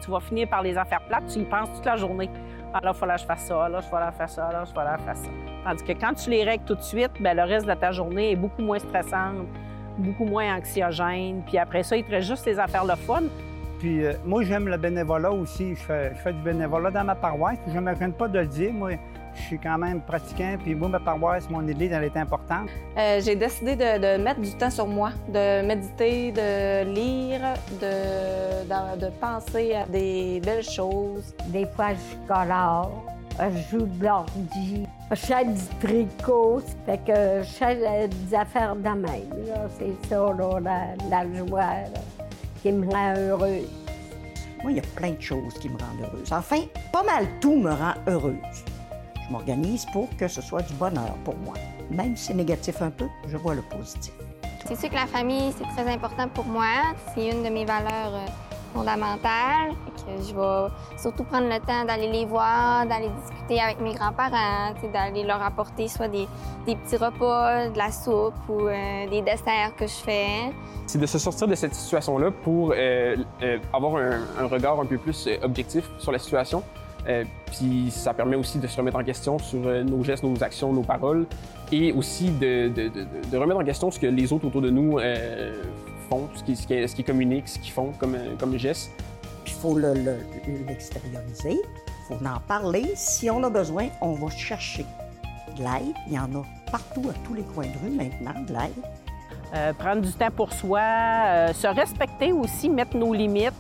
Tu vas finir par les affaires plates, tu y penses toute la journée. Ah là, il fallait que je fasse ça, là, je vais faire ça, là, je vais faire ça. Tandis que quand tu les règles tout de suite, ben, le reste de ta journée est beaucoup moins stressante, beaucoup moins anxiogène. Puis après ça, il te reste juste les affaires le fun. Puis euh, moi, j'aime le bénévolat aussi. Je fais, je fais du bénévolat dans ma paroisse. Je ne crains pas de le dire. Moi, je suis quand même pratiquant. Puis moi, ma paroisse, mon église, elle est importante. Euh, j'ai décidé de, de mettre du temps sur moi, de méditer, de lire, de, de, de penser à des belles choses. Des fois, je colore, je joue de l'ordi, je fais du tricot, fait que je fais des affaires de même. là. C'est ça, là, la, la joie là, qui me rend heureuse. Moi, il y a plein de choses qui me rendent heureuse. Enfin, pas mal tout me rend heureuse. Je m'organise pour que ce soit du bonheur pour moi. Même si c'est négatif un peu, je vois le positif. C'est sûr que la famille, c'est très important pour moi. C'est une de mes valeurs euh, fondamentales. Que je vais surtout prendre le temps d'aller les voir, d'aller discuter avec mes grands-parents, d'aller leur apporter soit des, des petits repas, de la soupe ou euh, des desserts que je fais. c'est de se sortir de cette situation-là pour euh, euh, avoir un, un regard un peu plus objectif sur la situation. Euh, puis ça permet aussi de se remettre en question sur euh, nos gestes, nos actions, nos paroles, et aussi de, de- de- de remettre en question ce que les autres autour de nous euh, font, ce qui, ce qui, ce qui communiquent, ce qu'ils font comme, comme gestes. Puis il faut le- le- l'extérioriser, il faut en parler. Si on a besoin, on va chercher de l'aide. Il y en a partout, à tous les coins de rue maintenant, de l'aide. Euh, prendre du temps pour soi, euh, se respecter aussi, mettre nos limites,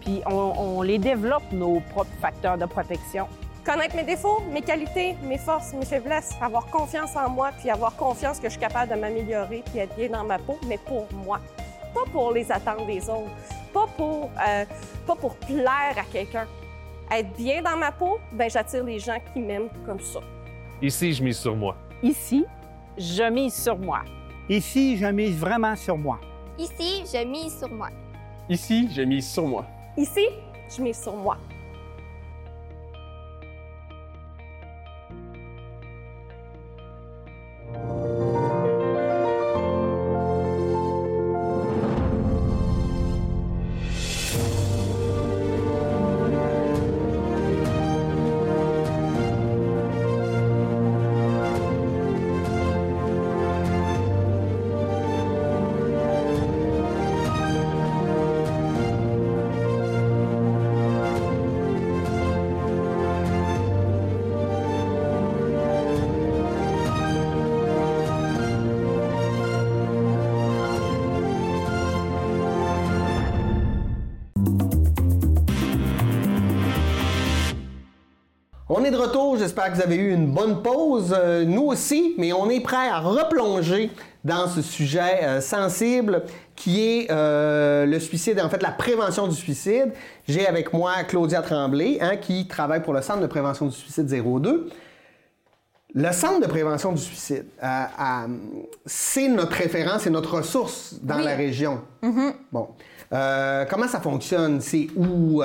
puis on, on les développe, nos propres facteurs de protection. Connaître mes défauts, mes qualités, mes forces, mes faiblesses, avoir confiance en moi, puis avoir confiance que je suis capable de m'améliorer puis être bien dans ma peau, mais pour moi. Pas pour les attentes des autres, pas pour, euh, pas pour plaire à quelqu'un. Être bien dans ma peau, ben j'attire les gens qui m'aiment comme ça. Ici, je mise sur moi. Ici, je mise sur moi. Ici, je mise vraiment sur moi. Ici, je mise sur moi. Ici, je mise sur moi. Ici, je mise sur moi. On est de retour, j'espère que vous avez eu une bonne pause, Euh, nous aussi, mais on est prêt à replonger dans ce sujet euh, sensible qui est euh, le suicide, en fait la prévention du suicide. J'ai avec moi Claudia Tremblay, hein, qui travaille pour le Centre de prévention du suicide 02. Le Centre de prévention du suicide, c'est notre référence et notre ressource dans Oui. la région. Bon. Euh, comment ça fonctionne? C'est où?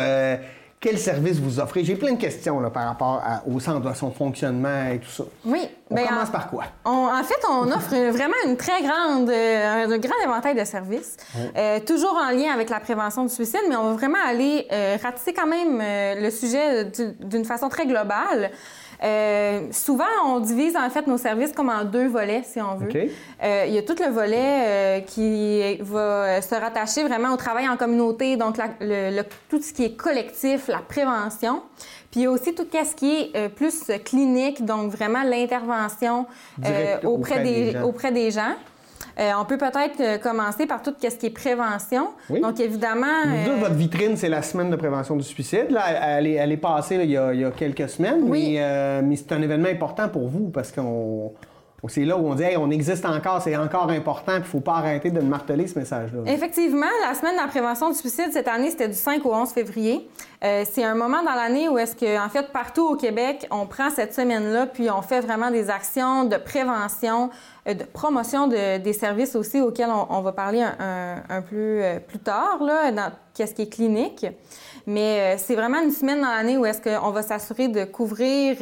Quel service vous offrez? J'ai plein de questions là, par rapport à- au centre, à son fonctionnement et tout ça. Oui. On ben, commence en- par quoi? On- en fait, on offre vraiment une très grande, euh, un grand éventail de services, Euh, toujours en lien avec la prévention du suicide, mais on va vraiment aller euh, ratisser quand même le sujet du- d'une façon très globale. Euh, souvent, on divise en fait nos services comme en deux volets, si on veut. Euh, il y a tout le volet euh, qui va se rattacher vraiment au travail en communauté, donc la- le- le- tout ce qui est collectif, la prévention. Puis il y a aussi tout ce qui est plus clinique, donc vraiment l'intervention auprès, auprès des, auprès des gens. Euh, on peut peut-être euh, commencer par tout ce qui est prévention. Oui. Donc évidemment, euh, votre vitrine, c'est la semaine de prévention du suicide. Là, elle, est, elle est passée là, il, y a, il y a quelques semaines, Oui. mais, euh, mais c'est un événement important pour vous parce qu'on on- c'est là où on dit on existe encore, c'est encore important, puis il ne faut pas arrêter de marteler ce message-là. Effectivement, la semaine de la prévention du suicide cette année, c'était du 5 au 11 février. Euh, c'est un moment dans l'année où est-ce que, en fait, partout au Québec, on prend cette semaine-là, puis on fait vraiment des actions de prévention, euh, de promotion de- des services aussi auxquels on, va parler un, peu plus tard, là, dans qu'est-ce qui est clinique. Mais euh, c'est vraiment une semaine dans l'année où est-ce qu'on va s'assurer de couvrir,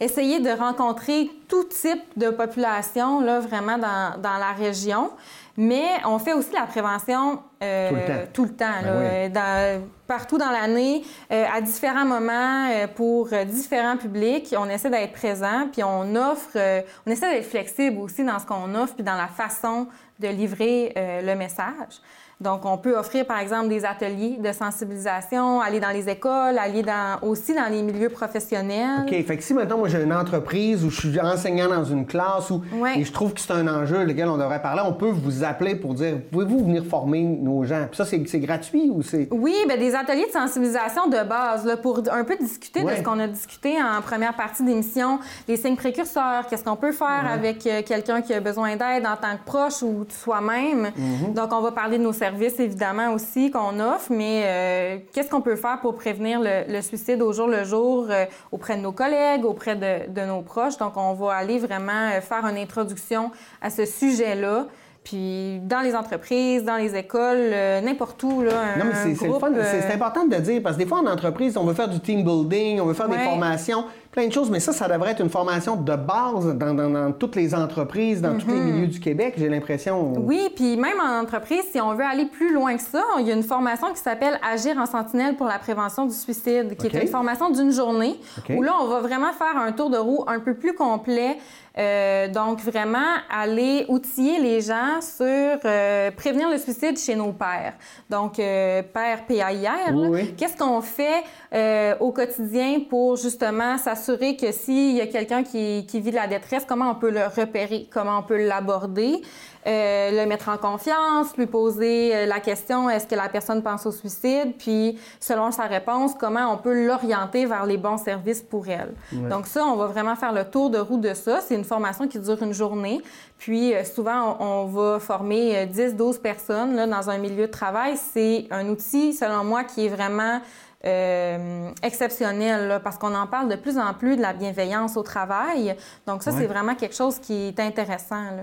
essayer de rencontrer tout type de population, là, vraiment dans, dans la région. Mais on fait aussi la prévention euh, Tout le temps. tout le temps, Ben là, oui. euh, dans- partout dans l'année, euh, à différents moments, euh, pour différents publics. On essaie d'être présent, puis on offre, on essaie d'être flexible aussi dans ce qu'on offre, puis dans la façon de livrer le message. Donc, on peut offrir, par exemple, des ateliers de sensibilisation, aller dans les écoles, aller dans, aussi dans les milieux professionnels. OK, fait que si maintenant moi j'ai une entreprise où je suis enseignant dans une classe où, Ouais. et je trouve que c'est un enjeu lequel on devrait parler, on peut vous appeler pour dire pouvez-vous venir former nos gens? Puis ça, c'est gratuit ou c'est? Oui, ben des ateliers de sensibilisation de base là, pour un peu discuter Ouais. de ce qu'on a discuté en première partie d'émission, les signes précurseurs, qu'est-ce qu'on peut faire avec euh, quelqu'un qui a besoin d'aide en tant que proche ou soi-même. Mhm. Donc, on va parler de nos services évidemment aussi qu'on offre, mais euh, qu'est-ce qu'on peut faire pour prévenir le, le suicide au jour le jour euh, auprès de nos collègues, auprès de, de nos proches? Donc, on va aller vraiment euh, faire une introduction à ce sujet-là. Puis dans les entreprises, dans les écoles, euh, n'importe où, là, un, Non, mais c'est important de le dire parce que des fois en entreprise, on veut faire du team building, on veut faire des formations, plein de choses, mais ça, ça devrait être une formation de base dans, dans- dans toutes les entreprises, dans tous les milieux du Québec, j'ai l'impression. Mhm. Oui, puis même en entreprise, si on veut aller plus loin que ça, il y a une formation qui s'appelle Agir en sentinelle pour la prévention du suicide, qui est une formation d'une journée OK. où là, on va vraiment faire un tour de roue un peu plus complet. Euh, donc, vraiment aller outiller les gens sur euh, prévenir le suicide chez nos pères. Donc, euh, père PAIR, oui. qu'est-ce qu'on fait euh, au quotidien pour justement s'assurer que s'il y a quelqu'un qui, qui vit de la détresse, comment on peut le repérer, comment on peut l'aborder, euh, le mettre en confiance, lui poser euh, la question est-ce que la personne pense au suicide, puis selon sa réponse, comment on peut l'orienter vers les bons services pour elle. Ouais. Donc ça, on va vraiment faire le tour de roue de ça. C'est une formation qui dure une journée. Puis euh, souvent, on, on va former euh, 10-12 personnes là, dans un milieu de travail. C'est un outil, selon moi, qui est vraiment euh, exceptionnel là, parce qu'on en parle de plus en plus de la bienveillance au travail. Donc ça, Ouais. c'est vraiment quelque chose qui est intéressant. là.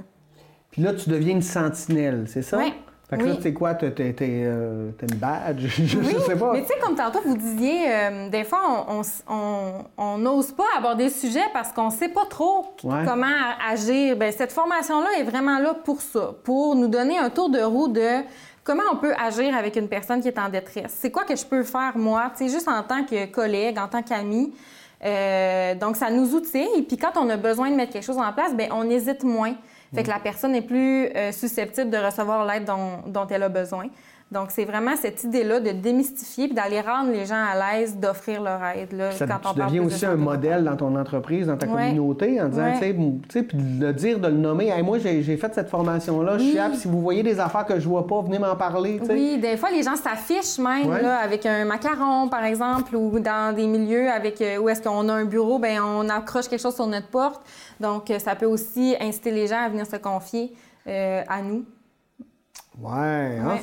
Puis là, tu deviens une sentinelle, c'est ça? Oui. Fait que là, tu sais quoi, t'as, euh, une badge, je, Oui, je sais pas. Mais tu sais, comme tantôt, vous disiez, euh, des fois, on- n'ose pas aborder le sujet parce qu'on ne sait pas trop Ouais. comment agir. Bien, cette formation-là est vraiment là pour ça, pour nous donner un tour de roue de comment on peut agir avec une personne qui est en détresse? C'est quoi que je peux faire, moi, tu sais, juste en tant que collègue, en tant qu'ami. Euh, donc, ça nous outille. Et puis, quand on a besoin de mettre quelque chose en place, bien, on hésite moins. Fait que la personne est plus euh, susceptible de recevoir l'aide dont, dont elle a besoin. Donc, c'est vraiment cette idée-là de démystifier puis d'aller rendre les gens à l'aise d'offrir leur aide. Là, Ça, quand on tu parle deviens de aussi un modèle dans ton entreprise, dans ta Ouais. communauté, en disant, Ouais. tu sais, puis de le dire, de le nommer. Hey, moi, j'ai fait cette formation-là, je suis apte. Si vous voyez des affaires que je vois pas, venez m'en parler. Oui, des fois, les gens s'affichent même Ouais. là, avec un macaron, par exemple, ou dans des milieux avec euh, où est-ce qu'on a un bureau, ben on accroche quelque chose sur notre porte. Donc, euh, ça peut aussi inciter les gens à venir se confier euh, à nous. Ouais. hein,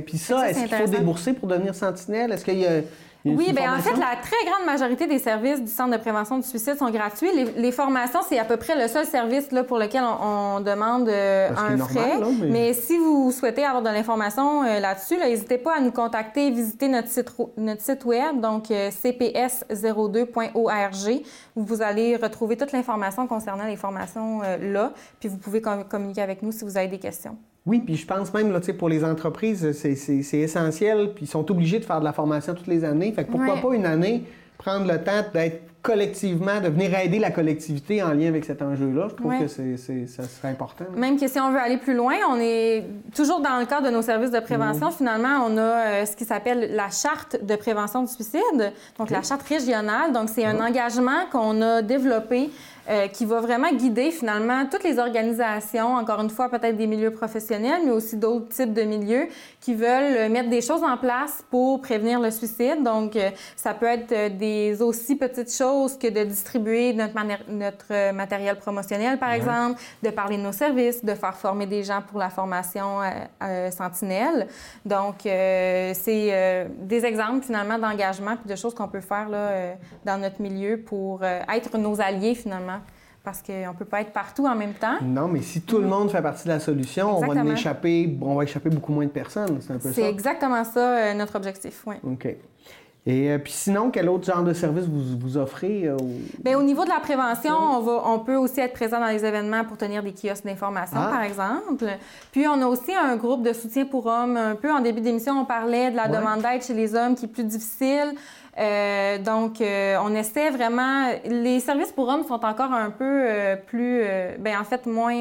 Puis Ça, est-ce qu'il faut débourser pour devenir sentinelle? Est-ce qu'il y a. Oui, bien en fait, la très grande majorité des services du Centre de prévention du suicide sont gratuits. Les, les formations, c'est à peu près le seul service là, pour lequel on, on demande euh, un normal, frais. là, mais- mais... si vous souhaitez avoir de l'information euh, là-dessus, là, n'hésitez pas à nous contacter, visiter notre site, notre site web, donc euh, cps02.org, où vous allez retrouver toute l'information concernant les formations là, puis vous pouvez com- communiquer avec nous si vous avez des questions. Oui, puis je pense même, là, tu sais, pour les entreprises, c'est- essentiel, puis ils sont obligés de faire de la formation toutes les années. Fait que pourquoi Ouais. pas une année prendre le temps d'être collectivement, de venir aider la collectivité en lien avec cet enjeu-là? Je trouve Ouais. que c'est ça serait important. Même que si on veut aller plus loin, on est toujours dans le cadre de nos services de prévention. Mhm. Finalement, on a euh, ce qui s'appelle la charte de prévention du suicide, donc la charte régionale. Donc, c'est un engagement qu'on a développé euh, qui va vraiment guider finalement toutes les organisations, encore une fois, peut-être des milieux professionnels, mais aussi d'autres types de milieux qui veulent mettre des choses en place pour prévenir le suicide. Donc, euh, ça peut être euh, des aussi petites choses que de distribuer notre, euh, matériel promotionnel, par exemple, de parler de nos services, de faire former des gens pour la formation euh, Sentinelle. Donc, euh, c'est euh, des exemples finalement d'engagement puis de choses qu'on peut faire là, dans notre milieu pour être nos alliés finalement. Parce qu'on ne peut pas être partout en même temps. Non, mais si tout le monde fait partie de la solution, on va échapper, on va échapper beaucoup moins de personnes. C'est un peu ça. C'est exactement ça euh, notre objectif, oui. OK. Et euh, puis sinon, quel autre genre de service vous, vous offrez? euh, au- Bien, au niveau de la prévention, on, va, on peut aussi être présent dans les événements pour tenir des kiosques d'information, Ah. par exemple. Puis, on a aussi un groupe de soutien pour hommes. Un peu en début d'émission, on parlait de la Ouais. demande d'aide chez les hommes qui est plus difficile. Euh, donc, euh, on essaie vraiment. Les services pour hommes sont encore un peu euh, plus, ben en fait moins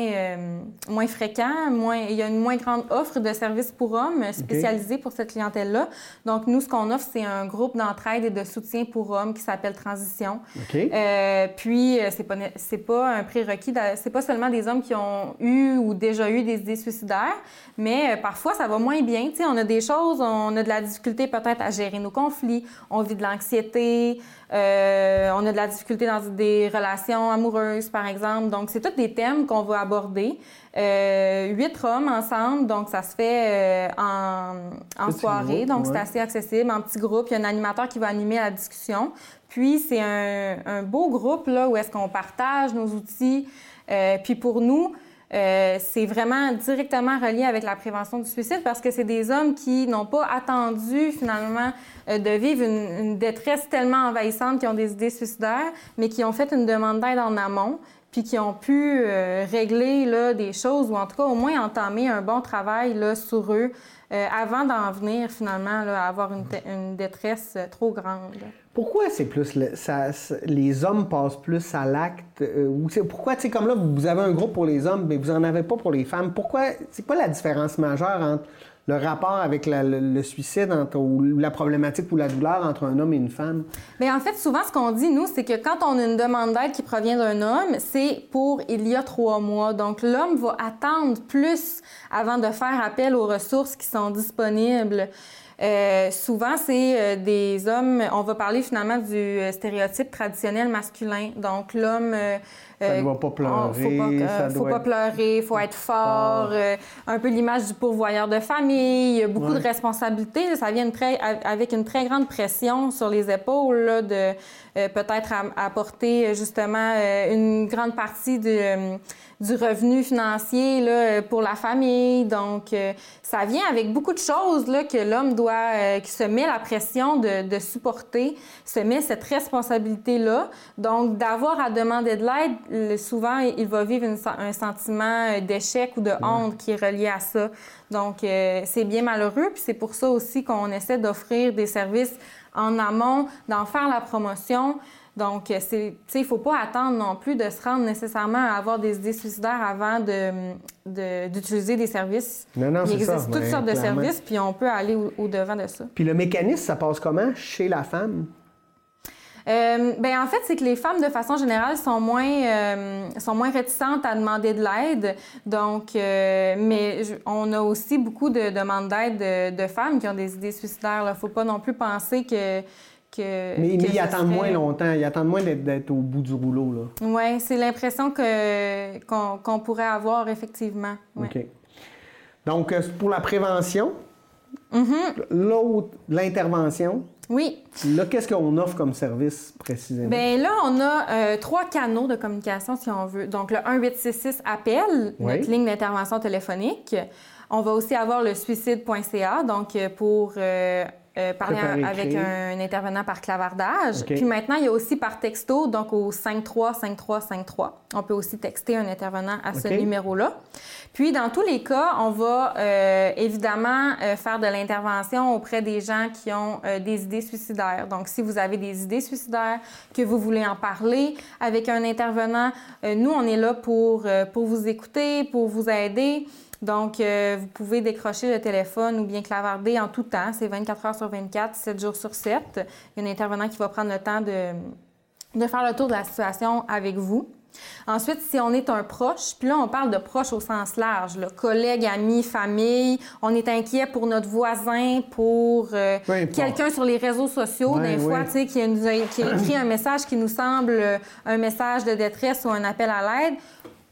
moins fréquents. Moins, il y a une moins grande offre de services pour hommes spécialisés pour cette clientèle-là. Donc, nous, ce qu'on offre, c'est un groupe d'entraide et de soutien pour hommes qui s'appelle Transition. OK. Euh, puis, c'est pas, c'est pas un prérequis. C'est pas seulement des hommes qui ont eu ou déjà eu des idées suicidaires, mais parfois, ça va moins bien. Tu sais, on a des choses, on a de la difficulté peut-être à gérer nos conflits, on vit de l'anxiété, euh, on a de la difficulté dans des relations amoureuses, par exemple. Donc, c'est tous des thèmes qu'on va aborder. Euh, huit hommes ensemble, donc ça se fait euh, en, soirée, groupe, donc c'est assez accessible, en petit groupe. Il y a un animateur qui va animer la discussion. Puis c'est un, un beau groupe là, où est-ce qu'on partage nos outils. Puis pour nous, euh, c'est vraiment directement relié avec la prévention du suicide parce que c'est des hommes qui n'ont pas attendu finalement euh, de vivre une, détresse tellement envahissante qui ont des idées suicidaires, mais qui ont fait une demande d'aide en amont puis qui ont pu euh, régler là, des choses ou en tout cas au moins entamer un bon travail là, sur eux euh, avant d'en venir finalement à avoir une, détresse euh, trop grande. Pourquoi c'est plus les hommes passent plus à l'acte euh, pourquoi tu sais comme là vous avez un groupe pour les hommes mais vous en avez pas pour les femmes pourquoi c'est quoi la différence majeure entre le rapport avec le, suicide ou la problématique ou la douleur entre un homme et une femme? Mais en fait, souvent, ce qu'on dit, nous, c'est que quand on a une demande d'aide qui provient d'un homme, c'est pour il y a trois mois. Donc, l'homme va attendre plus avant de faire appel aux ressources qui sont disponibles. Euh, souvent, c'est euh, des hommes, on va parler finalement du euh, stéréotype traditionnel masculin. Donc, l'homme... euh, Ça euh, ne va pas on- faut pleurer, pas, euh, ça faut doit pas être pleurer, faut être fort, euh, un peu l'image du pourvoyeur de famille, il beaucoup Ouais. de responsabilités, ça vient une très, avec une très grande pression sur les épaules là, de euh, peut-être apporter euh, justement euh, une grande partie du, euh, du revenu financier là, pour la famille. Donc, euh, ça vient avec beaucoup de choses là, que l'homme doit, euh, qui se met la pression de, de supporter, se met cette responsabilité-là. Donc, d'avoir à demander de l'aide, le- souvent, il va vivre une un sentiment euh, d'échec ou de honte qui est relié à ça. Donc, euh, c'est bien malheureux. Puis c'est pour ça aussi qu'on essaie d'offrir des services en amont, d'en faire la promotion. Donc, euh, c'est, tu sais, il ne faut pas attendre non plus de se rendre nécessairement à avoir des idées suicidaires avant de, de- d'utiliser des services. Non, non, Il ça, existe toutes sortes de services, puis on peut aller au- au-devant de ça. puis le mécanisme ça passe comment? Chez la femme? Euh, ben en fait, c'est que les femmes, de façon générale, sont moins, euh, sont moins réticentes à demander de l'aide. Donc, euh, mais je- on a aussi beaucoup de demandes d'aide de, de femmes qui ont des idées suicidaires. Il ne faut pas non plus penser que... que mais, que mais ils attendent serait- moins longtemps ils attendent moins d'être, au bout du rouleau Oui, c'est l'impression que, qu'on, qu'on pourrait avoir, effectivement. Ouais. OK. Donc, pour la prévention, l'autre, l'intervention, Oui. là, qu'est-ce qu'on offre comme service précisément? Bien là, on a euh, trois canaux de communication, si on veut. Donc, le 1866 appel, Oui. notre ligne d'intervention téléphonique. On va aussi avoir le suicide.ca, donc euh, pour euh, euh, parler avec un intervenant par clavardage. Puis maintenant, il y a aussi par texto, donc au 535353. On peut aussi texter un intervenant à ce numéro-là. Puis, dans tous les cas, on va euh, évidemment euh, faire de l'intervention auprès des gens qui ont des idées suicidaires. Donc, si vous avez des idées suicidaires, que vous voulez en parler avec un intervenant, nous, on est là pour, pour vous écouter, pour vous aider. Donc, euh, vous pouvez décrocher le téléphone ou bien clavarder en tout temps. C'est 24 heures sur 24, 7 jours sur 7. Il y a un intervenant qui va prendre le temps de, de faire le tour de la situation avec vous. Ensuite, si on est un proche, puis là, on parle de proche au sens large, là, collègues, amis, famille, on est inquiet pour notre voisin, pour euh, quelqu'un sur les réseaux sociaux, des fois, ouais. tu sais, qui, nous a- qui a écrit un message qui nous semble un message de détresse ou un appel à l'aide.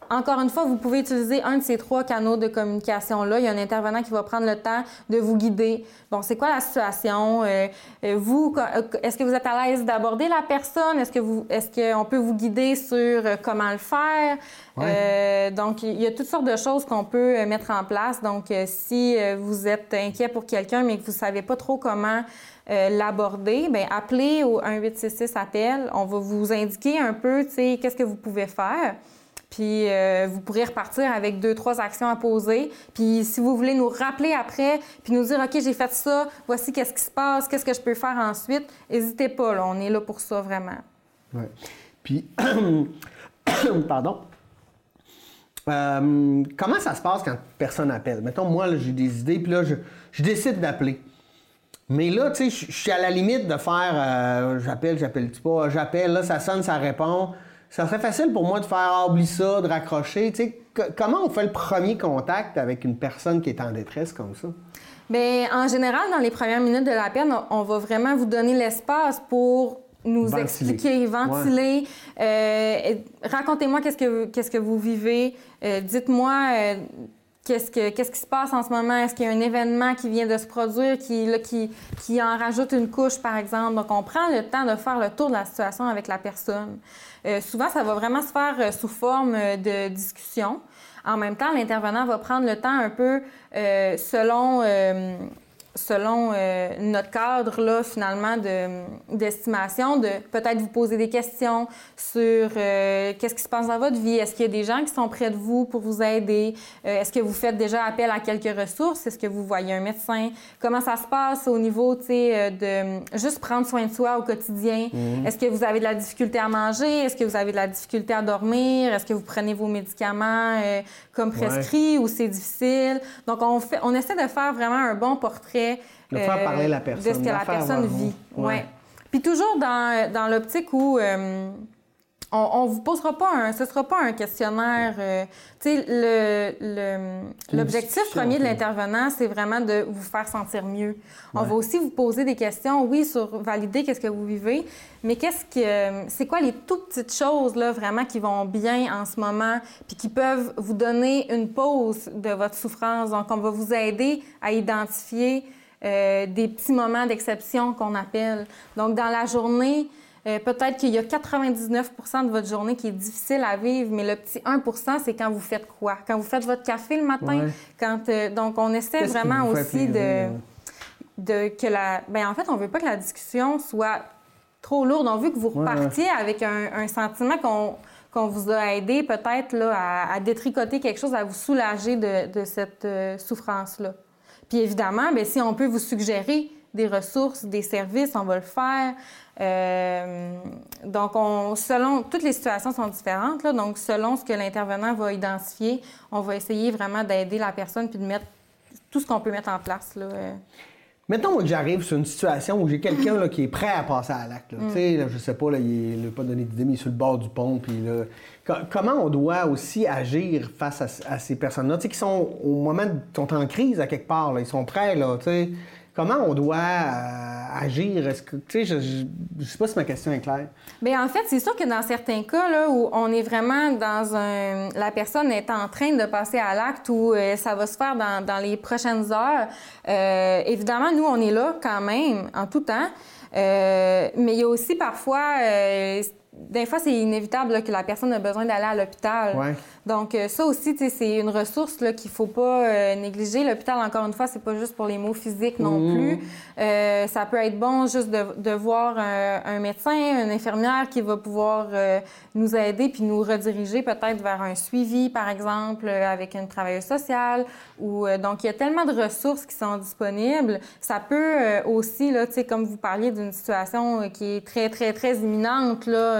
Encore une fois, vous pouvez utiliser un de ces trois canaux de communication-là. Il y a un intervenant qui va prendre le temps de vous guider. Bon, c'est quoi la situation? Euh, euh, vous, euh, est-ce que vous êtes à l'aise d'aborder la personne? Est-ce que vous, est-ce qu'on peut vous guider sur comment le faire? Euh, donc, il y a toutes sortes de choses qu'on peut mettre en place. Donc, si vous êtes inquiet pour quelqu'un, mais que vous savez pas trop comment euh, l'aborder, ben appelez au 1866 appel. On va vous indiquer un peu, tu sais, qu'est-ce que vous pouvez faire. Puis euh, vous pourrez repartir avec deux, trois actions à poser. Puis si vous voulez nous rappeler après, puis nous dire, OK, j'ai fait ça, voici qu'est-ce qui se passe, qu'est-ce que je peux faire ensuite, n'hésitez pas, là, on est là pour ça vraiment. Oui. Puis, pardon. Euh, comment ça se passe quand personne appelle? Mettons, moi, j'ai des idées, puis là, je, je décide d'appeler. Mais là, tu sais, je je suis à la limite de faire euh, j'appelle, j'appelle-tu pas, j'appelle, là, ça sonne, ça répond. Ça serait facile pour moi de faire ah, oublie ça, de raccrocher. Tu sais, comment on fait le premier contact avec une personne qui est en détresse comme ça? Bien, en général, dans les premières minutes de l'appel, on, on va vraiment vous donner l'espace pour nous Ventiler. expliquer, ventiler. Euh, Racontez-moi qu'est-ce que, qu'est-ce que vous vivez. Euh, Dites-moi euh, qu'est-ce, que, qu'est-ce qui se passe en ce moment? Est-ce qu'il y a un événement qui vient de se produire qui, en rajoute une couche, par exemple? Donc, on prend le temps de faire le tour de la situation avec la personne. Euh, souvent, ça va vraiment se faire euh, sous forme euh, de discussion. En même temps, l'intervenant va prendre le temps un peu selon, selon euh, notre cadre, là, finalement, de- d'estimation, de, peut-être vous poser des questions sur euh, qu'est-ce qui se passe dans votre vie? Est-ce qu'il y a des gens qui sont près de vous pour vous aider? Euh, Est-ce que vous faites déjà appel à quelques ressources? Est-ce que vous voyez un médecin? Comment ça se passe au niveau, tu sais, de juste prendre soin de soi au quotidien? Mhm. Est-ce que vous avez de la difficulté à manger? Est-ce que vous avez de la difficulté à dormir? Est-ce que vous prenez vos médicaments comme Ouais. prescrit ou c'est difficile? Donc, on, fait, on essaie de faire vraiment un bon portrait De faire parler la de personne, ce que de la personne vit. Ouais. Ouais. Puis toujours dans, dans l'optique où euh, on, ne vous posera pas un, ce sera pas un questionnaire. euh, tu sais, le- le- une l'objectif premier de l'intervenant, c'est vraiment de vous faire sentir mieux. On Ouais. va aussi vous poser des questions, oui, sur valider qu'est-ce que vous vivez, mais qu'est-ce que, c'est quoi les tout petites choses là vraiment qui vont bien en ce moment, puis qui peuvent vous donner une pause de votre souffrance. Donc, on va vous aider à identifier euh, des petits moments d'exception qu'on appelle. Donc, dans la journée, euh, peut-être qu'il y a 99% de votre journée qui est difficile à vivre, mais le petit 1% c'est quand vous faites quoi? Quand vous faites votre café le matin? Ouais. Quand, euh, donc, on essaie vraiment aussi de, que la. Ben, en fait, on veut pas que la discussion soit trop lourde. On veut que vous ouais. repartiez avec un, un sentiment qu'on qu'on vous a aidé peut-être à, à détricoter quelque chose, à vous soulager de, de cette euh, souffrance-là. Puis évidemment, bien, si on peut vous suggérer des ressources, des services, on va le faire. Euh, donc, on, selon toutes les situations sont différentes. Là, donc, selon ce que l'intervenant va identifier, on va essayer vraiment d'aider la personne puis de mettre tout ce qu'on peut mettre en place. Là. Mettons moi, que j'arrive sur une situation où j'ai quelqu'un là, qui est prêt à passer à l'acte. Mm. Tu sais, là, je sais pas, là, il n'a pas donné d'idée, mais il est sur le bord du pont. Puis là, co- comment on doit aussi agir face à, à ces personnes-là, tu sais, qui sont au moment, de- sont en crise à quelque part, là, ils sont prêts, là, tu sais. Comment on doit euh, agir? Est-ce que, tu sais, je, je, je sais pas si ma question est claire. Bien, en fait, c'est sûr que dans certains cas là, où on est vraiment dans un. La personne est en train de passer à l'acte ou euh, ça va se faire dans, dans les prochaines heures, euh, évidemment, nous, on est là quand même, en tout temps. Mais il y a aussi parfois. des fois, c'est inévitable là, que la personne a besoin d'aller à l'hôpital. Ouais. Donc, euh, ça aussi, c'est une ressource là, qu'il ne faut pas euh, négliger. L'hôpital, encore une fois, c'est pas juste pour les maux physiques non Mhm. plus. Euh, ça peut être bon juste de, de voir un, un médecin, une infirmière qui va pouvoir euh, nous aider puis nous rediriger peut-être vers un suivi, par exemple, avec une travailleuse sociale. Ou, donc, il y a tellement de ressources qui sont disponibles. Ça peut aussi, là, comme vous parliez d'une situation qui est très, très, très imminente, là,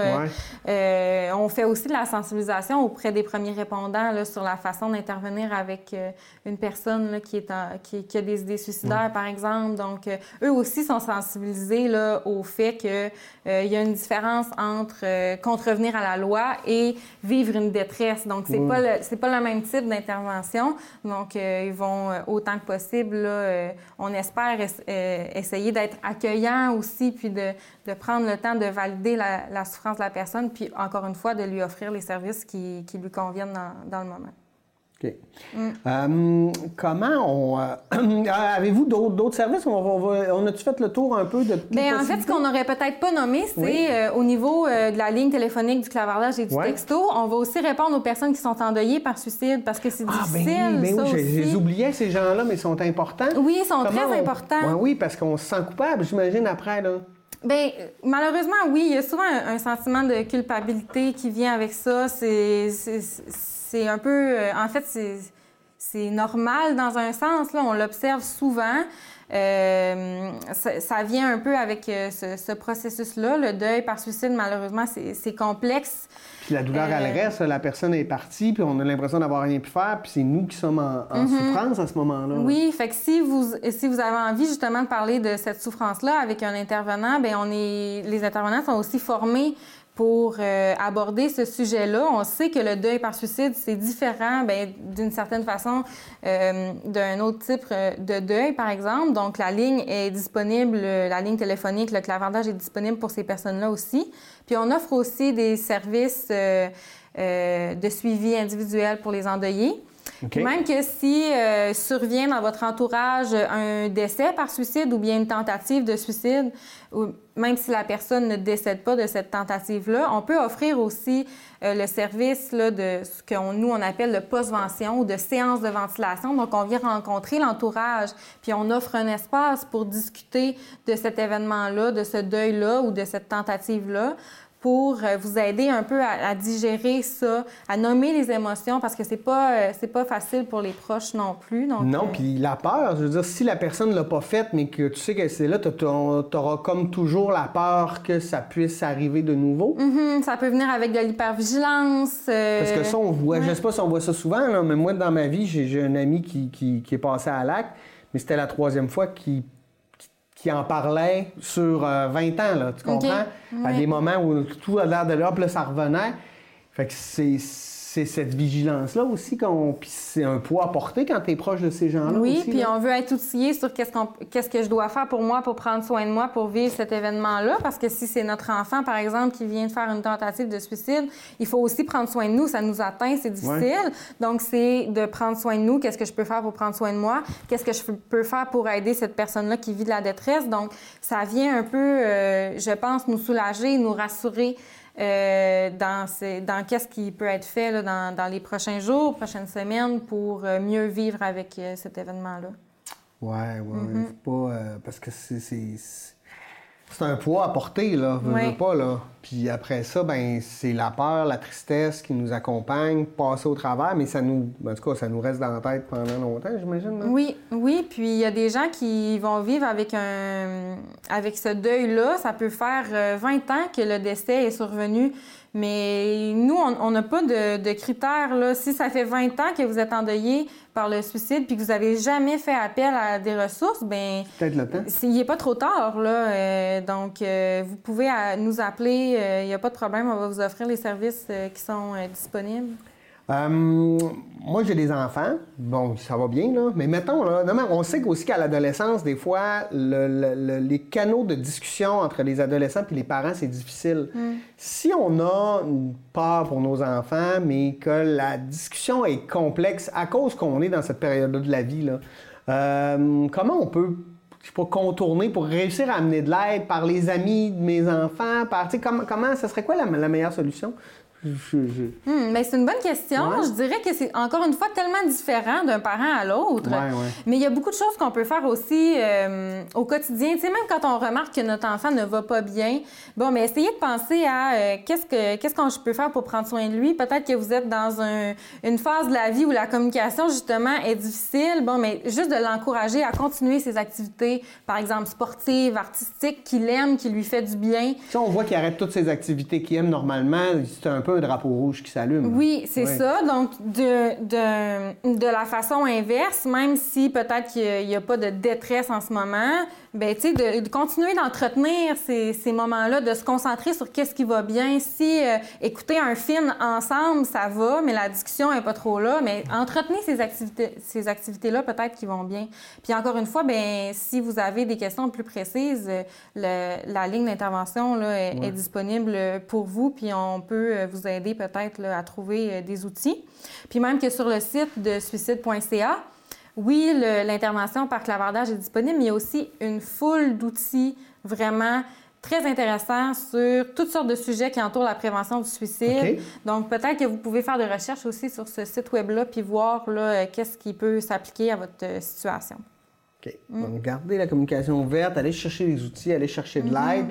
Ouais. on fait aussi de la sensibilisation auprès des premiers répondants là, sur la façon d'intervenir avec euh, une personne là, qui, est en- qui, qui a des idées suicidaires, par exemple. Donc, euh, eux aussi sont sensibilisés là, au fait qu'il y a une différence entre euh, contrevenir à la loi et vivre une détresse. Donc, c'est pas le c'est pas le même type d'intervention. Donc, euh, ils vont euh, autant que possible, euh, on espère es- euh, essayer d'être accueillant aussi, puis de, de prendre le temps de valider la, la souffrance de la personne, puis encore une fois, de lui offrir les services qui, qui lui conviennent dans, dans le moment. OK. Mm. Euh, comment on. euh, Avez-vous d'autres services? On, va- on a-tu fait le tour un peu de. Bien, Ben, en fait, ce qu'on n'aurait peut-être pas nommé, c'est Oui. euh, au niveau euh, de la ligne téléphonique, du clavardage et du Ouais. texto, on va aussi répondre aux personnes qui sont endeuillées par suicide parce que c'est Ah, ben difficile. oui, ben oui, je aussi. les oubliais, ces gens-là, mais ils sont importants. Oui, ils sont Comment très on- importants. Oui, parce qu'on se sent coupable, j'imagine, après, là. Bien, malheureusement, oui, il y a souvent un, sentiment de culpabilité qui vient avec ça. C'est un peu... euh, En fait, c'est normal dans un sens, là. On l'observe souvent. Euh, ça, vient un peu avec euh, ce, ce processus-là. Le deuil par suicide, malheureusement, c'est complexe. Puis la douleur, Euh, elle reste, la personne est partie, puis on a l'impression d'avoir rien pu faire, puis c'est nous qui sommes en, en Mhm. souffrance à ce moment-là. Oui, fait que si vous, si vous avez envie justement de parler de cette souffrance-là avec un intervenant, ben on est, les intervenants sont aussi formés pour euh, aborder ce sujet-là. On sait que le deuil par suicide, c'est différent ben, d'une certaine façon euh, d'un autre type euh, de deuil, par exemple. Donc, la ligne est disponible, la ligne téléphonique, le clavardage est disponible pour ces personnes-là aussi. Puis, on offre aussi des services de suivi individuel pour les endeuillés. Même que si euh, survient dans votre entourage un décès par suicide ou bien une tentative de suicide, même si la personne ne décède pas de cette tentative-là, on peut offrir aussi euh, le service de ce que nous, on appelle le post-vention ou de séance de ventilation. Donc, on vient rencontrer l'entourage, puis on offre un espace pour discuter de cet événement-là, de ce deuil-là ou de cette tentative-là pour euh, vous aider un peu à, à digérer ça, à nommer les émotions parce que c'est pas euh, c'est pas facile pour les proches non plus. Donc, Non, euh, puis la peur, je veux dire, si la personne l'a pas faite, mais que tu sais que c'est là, tu auras comme toujours la peur que ça puisse arriver de nouveau. mhm, ça peut venir avec de l'hypervigilance. euh, Parce que ça, on voit, je ouais. sais pas si on voit ça souvent, là, mais moi, dans ma vie, j'ai j'ai un ami qui, qui- qui est passé à l'acte, mais c'était la troisième fois qu'il qui en parlait sur euh, 20 ans, là, tu comprends? À des moments où tout a l'air de là, puis là, ça revenait. Fait que c'est c'est cette vigilance-là aussi qu'on. Puis c'est un poids à porter quand tu es proche de ces gens-là. Oui, puis on veut être outillé sur qu'est-ce qu'on qu'est-ce que je dois faire pour moi pour prendre soin de moi pour vivre cet événement-là parce que si c'est notre enfant par exemple qui vient de faire une tentative de suicide, il faut aussi prendre soin de nous, ça nous atteint, c'est difficile. Donc c'est de prendre soin de nous, qu'est-ce que je peux faire pour prendre soin de moi, qu'est-ce que je peux faire pour aider cette personne-là qui vit de la détresse? Donc ça vient un peu euh, je pense nous soulager, nous rassurer euh, dans, ces- dans qu'est-ce qui peut être fait là, dans, dans les prochains jours, prochaines semaines pour euh, mieux vivre avec euh, cet événement-là. Ouais, ouais. Mhm. Faut pas. euh, parce que c'est. c'est- c'est- C'est un poids à porter, là. Ouais. veux pas, là. Puis après ça, ben c'est la peur, la tristesse qui nous accompagne, passer au travers, mais ça nous. En tout cas, ça nous reste dans la tête pendant longtemps, j'imagine. Oui, oui. Puis il y a des gens qui vont vivre avec un avec ce deuil-là. Ça peut faire euh, 20 ans que le décès est survenu. Mais nous, on n'a pas de, de critères. Là. Si ça fait 20 ans que vous êtes endeuillé par le suicide puis que vous n'avez jamais fait appel à des ressources, ben Peut-être le temps. il n'est pas trop tard. Là. Euh, donc, euh, vous pouvez euh, nous appeler. Il n'y a pas de problème. On va vous offrir les services euh, qui sont euh, disponibles. Euh, moi, j'ai des enfants. Bon, ça va bien, là. Mais mettons, là, non, on sait aussi qu'à l'adolescence, des fois, le- le- le- les canaux de discussion entre les adolescents et les parents, c'est difficile. Si on a une peur pour nos enfants, mais que la discussion est complexe à cause qu'on est dans cette période-là de la vie, là, euh, comment on peut je pas, contourner pour réussir à amener de l'aide par les amis de mes enfants? Par, comment, comment, ça serait quoi la meilleure solution? Je- je- Hmm, ben, c'est une bonne question. Ouais. Je dirais que c'est encore une fois tellement différent d'un parent à l'autre. Ouais, ouais. Mais il y a beaucoup de choses qu'on peut faire aussi euh, au quotidien. Tu sais, même quand on remarque que notre enfant ne va pas bien, bon, mais essayez de penser à euh, qu'est-ce que qu'est-ce qu'on peut faire pour prendre soin de lui. Peut-être que vous êtes dans un- une phase de la vie où la communication justement est difficile. Bon, mais juste de l'encourager à continuer ses activités, par exemple sportives, artistiques, qu'il aime, qui lui fait du bien. Si on voit qu'il arrête toutes ses activités qu'il aime normalement, c'est un peu un drapeau rouge qui s'allume. Oui, c'est ça. Donc, de, de, de la façon inverse, même si peut-être qu'il n'y a, pas de détresse en ce moment, ben, tu sais, de, de continuer d'entretenir ces, ces moments-là, de se concentrer sur qu'est-ce qui va bien. Si euh, écouter un film ensemble, ça va, mais la discussion est pas trop là, mais entretenez ces activités, ces activités-là, peut-être qui vont bien. Puis encore une fois, ben, si vous avez des questions plus précises, euh, le- la ligne d'intervention là, est, Ouais. est disponible pour vous, puis on peut euh, vous aider peut-être là, à trouver des outils. Puis même que sur le site de suicide.ca, oui, l'intervention par clavardage est disponible, mais il y a aussi une foule d'outils vraiment très intéressants sur toutes sortes de sujets qui entourent la prévention du suicide. Donc, peut-être que vous pouvez faire des recherches aussi sur ce site web-là, puis voir euh, qu'est-ce qui peut s'appliquer à votre euh, situation. OK. Donc, gardez la communication ouverte, allez chercher les outils, allez chercher de l'aide,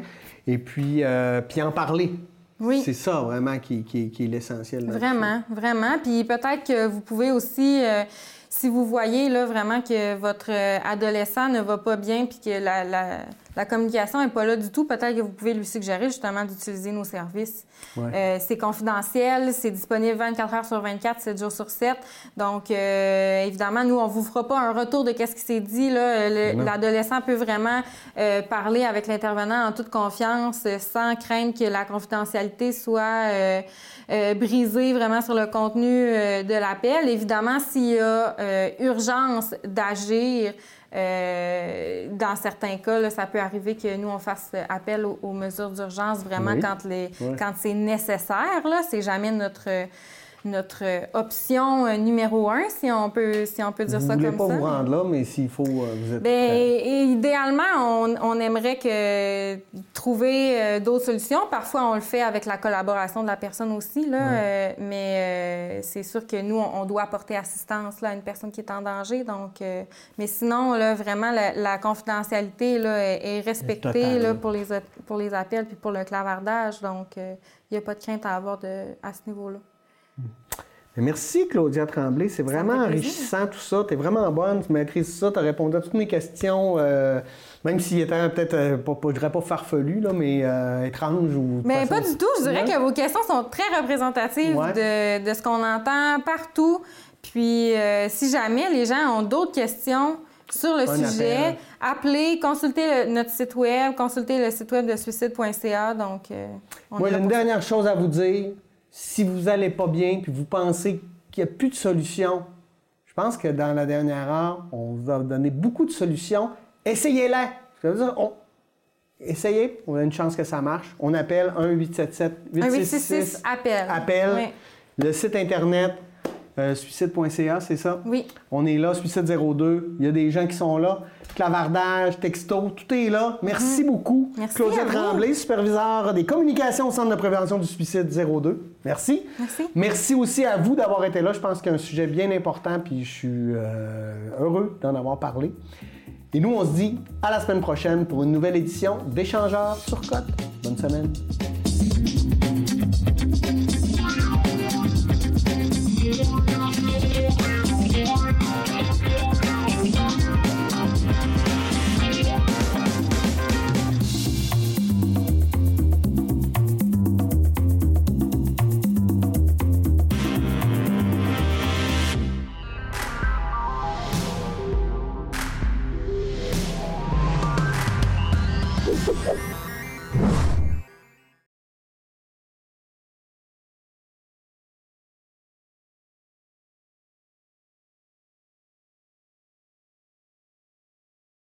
et puis, euh, puis en parler. Oui. C'est ça vraiment qui, qui- qui est l'essentiel. Vraiment, vraiment. Puis peut-être que vous pouvez aussi, euh, si vous voyez là vraiment que votre euh, adolescent ne va pas bien, puis que la, la- la communication n'est pas là du tout, peut-être que vous pouvez lui suggérer justement d'utiliser nos services. Ouais. Euh, c'est confidentiel, c'est disponible 24 heures sur 24, 7 jours sur 7. Donc, euh, évidemment, nous, on vous fera pas un retour de qu'est-ce qui s'est dit. L'adolescent peut vraiment euh, parler avec l'intervenant en toute confiance, sans craindre que la confidentialité soit euh, brisée vraiment sur le contenu euh, de l'appel. Évidemment, s'il y a euh, urgence d'agir, dans certains cas, là, ça peut arriver que nous, on fasse appel aux, aux mesures d'urgence vraiment Oui. quand, les, quand c'est nécessaire. Là, c'est jamais notre, notre option euh, numéro un, si on peut, si on peut dire vous ça comme pas ça. vous rendre là, mais s'il faut, euh, vous êtes et idéalement, on, on aimerait que trouver euh, d'autres solutions. Parfois, on le fait avec la collaboration de la personne aussi, là, euh, mais euh, c'est sûr que nous, on, on doit apporter assistance là, à une personne qui est en danger. Donc, euh, mais sinon, là, vraiment, la, la confidentialité là, est, respectée là, pour, les, pour les appels puis pour le clavardage. Donc, euh, il n'y a pas de crainte à avoir de, à ce niveau-là. Merci, Claudia Tremblay. C'est vraiment enrichissant tout ça. Tu es vraiment bonne, tu maîtrises ça, tu as répondu à toutes mes questions, euh, même s'il était peut-être, euh, pas, pas- je dirais pas farfelu, là, mais euh, étrange ou. Mais pas du tout. Je dirais que vos questions sont très représentatives Ouais. de, de ce qu'on entend partout. Puis, euh, si jamais les gens ont d'autres questions sur le Un sujet, appelez, consultez le- notre site web, consultez le site web de suicide.ca. Donc, euh, on Moi, j'ai une ça. dernière chose à vous dire. Si vous allez pas bien puis vous pensez qu'il n'y a plus de solution, je pense que dans la dernière heure, on vous a donné beaucoup de solutions. Essayez-les. On- Essayez, on a une chance que ça marche. On appelle 1-877 Un 866 appel. appel. Oui. Le site internet euh, suicide.ca, c'est ça? Oui. On est là, Suicide 02. Il y a des gens qui sont là. Clavardage, texto, tout est là. Merci beaucoup. Mhm. Merci Claudia à vous. Tremblay, superviseur des communications au Centre de prévention du suicide 02. Merci. Merci. Merci aussi à vous d'avoir été là. Je pense qu'il y a un sujet bien important, puis je suis euh, heureux d'en avoir parlé. Et nous, on se dit à la semaine prochaine pour une nouvelle édition d'Échangeurs sur Côte. Bonne semaine.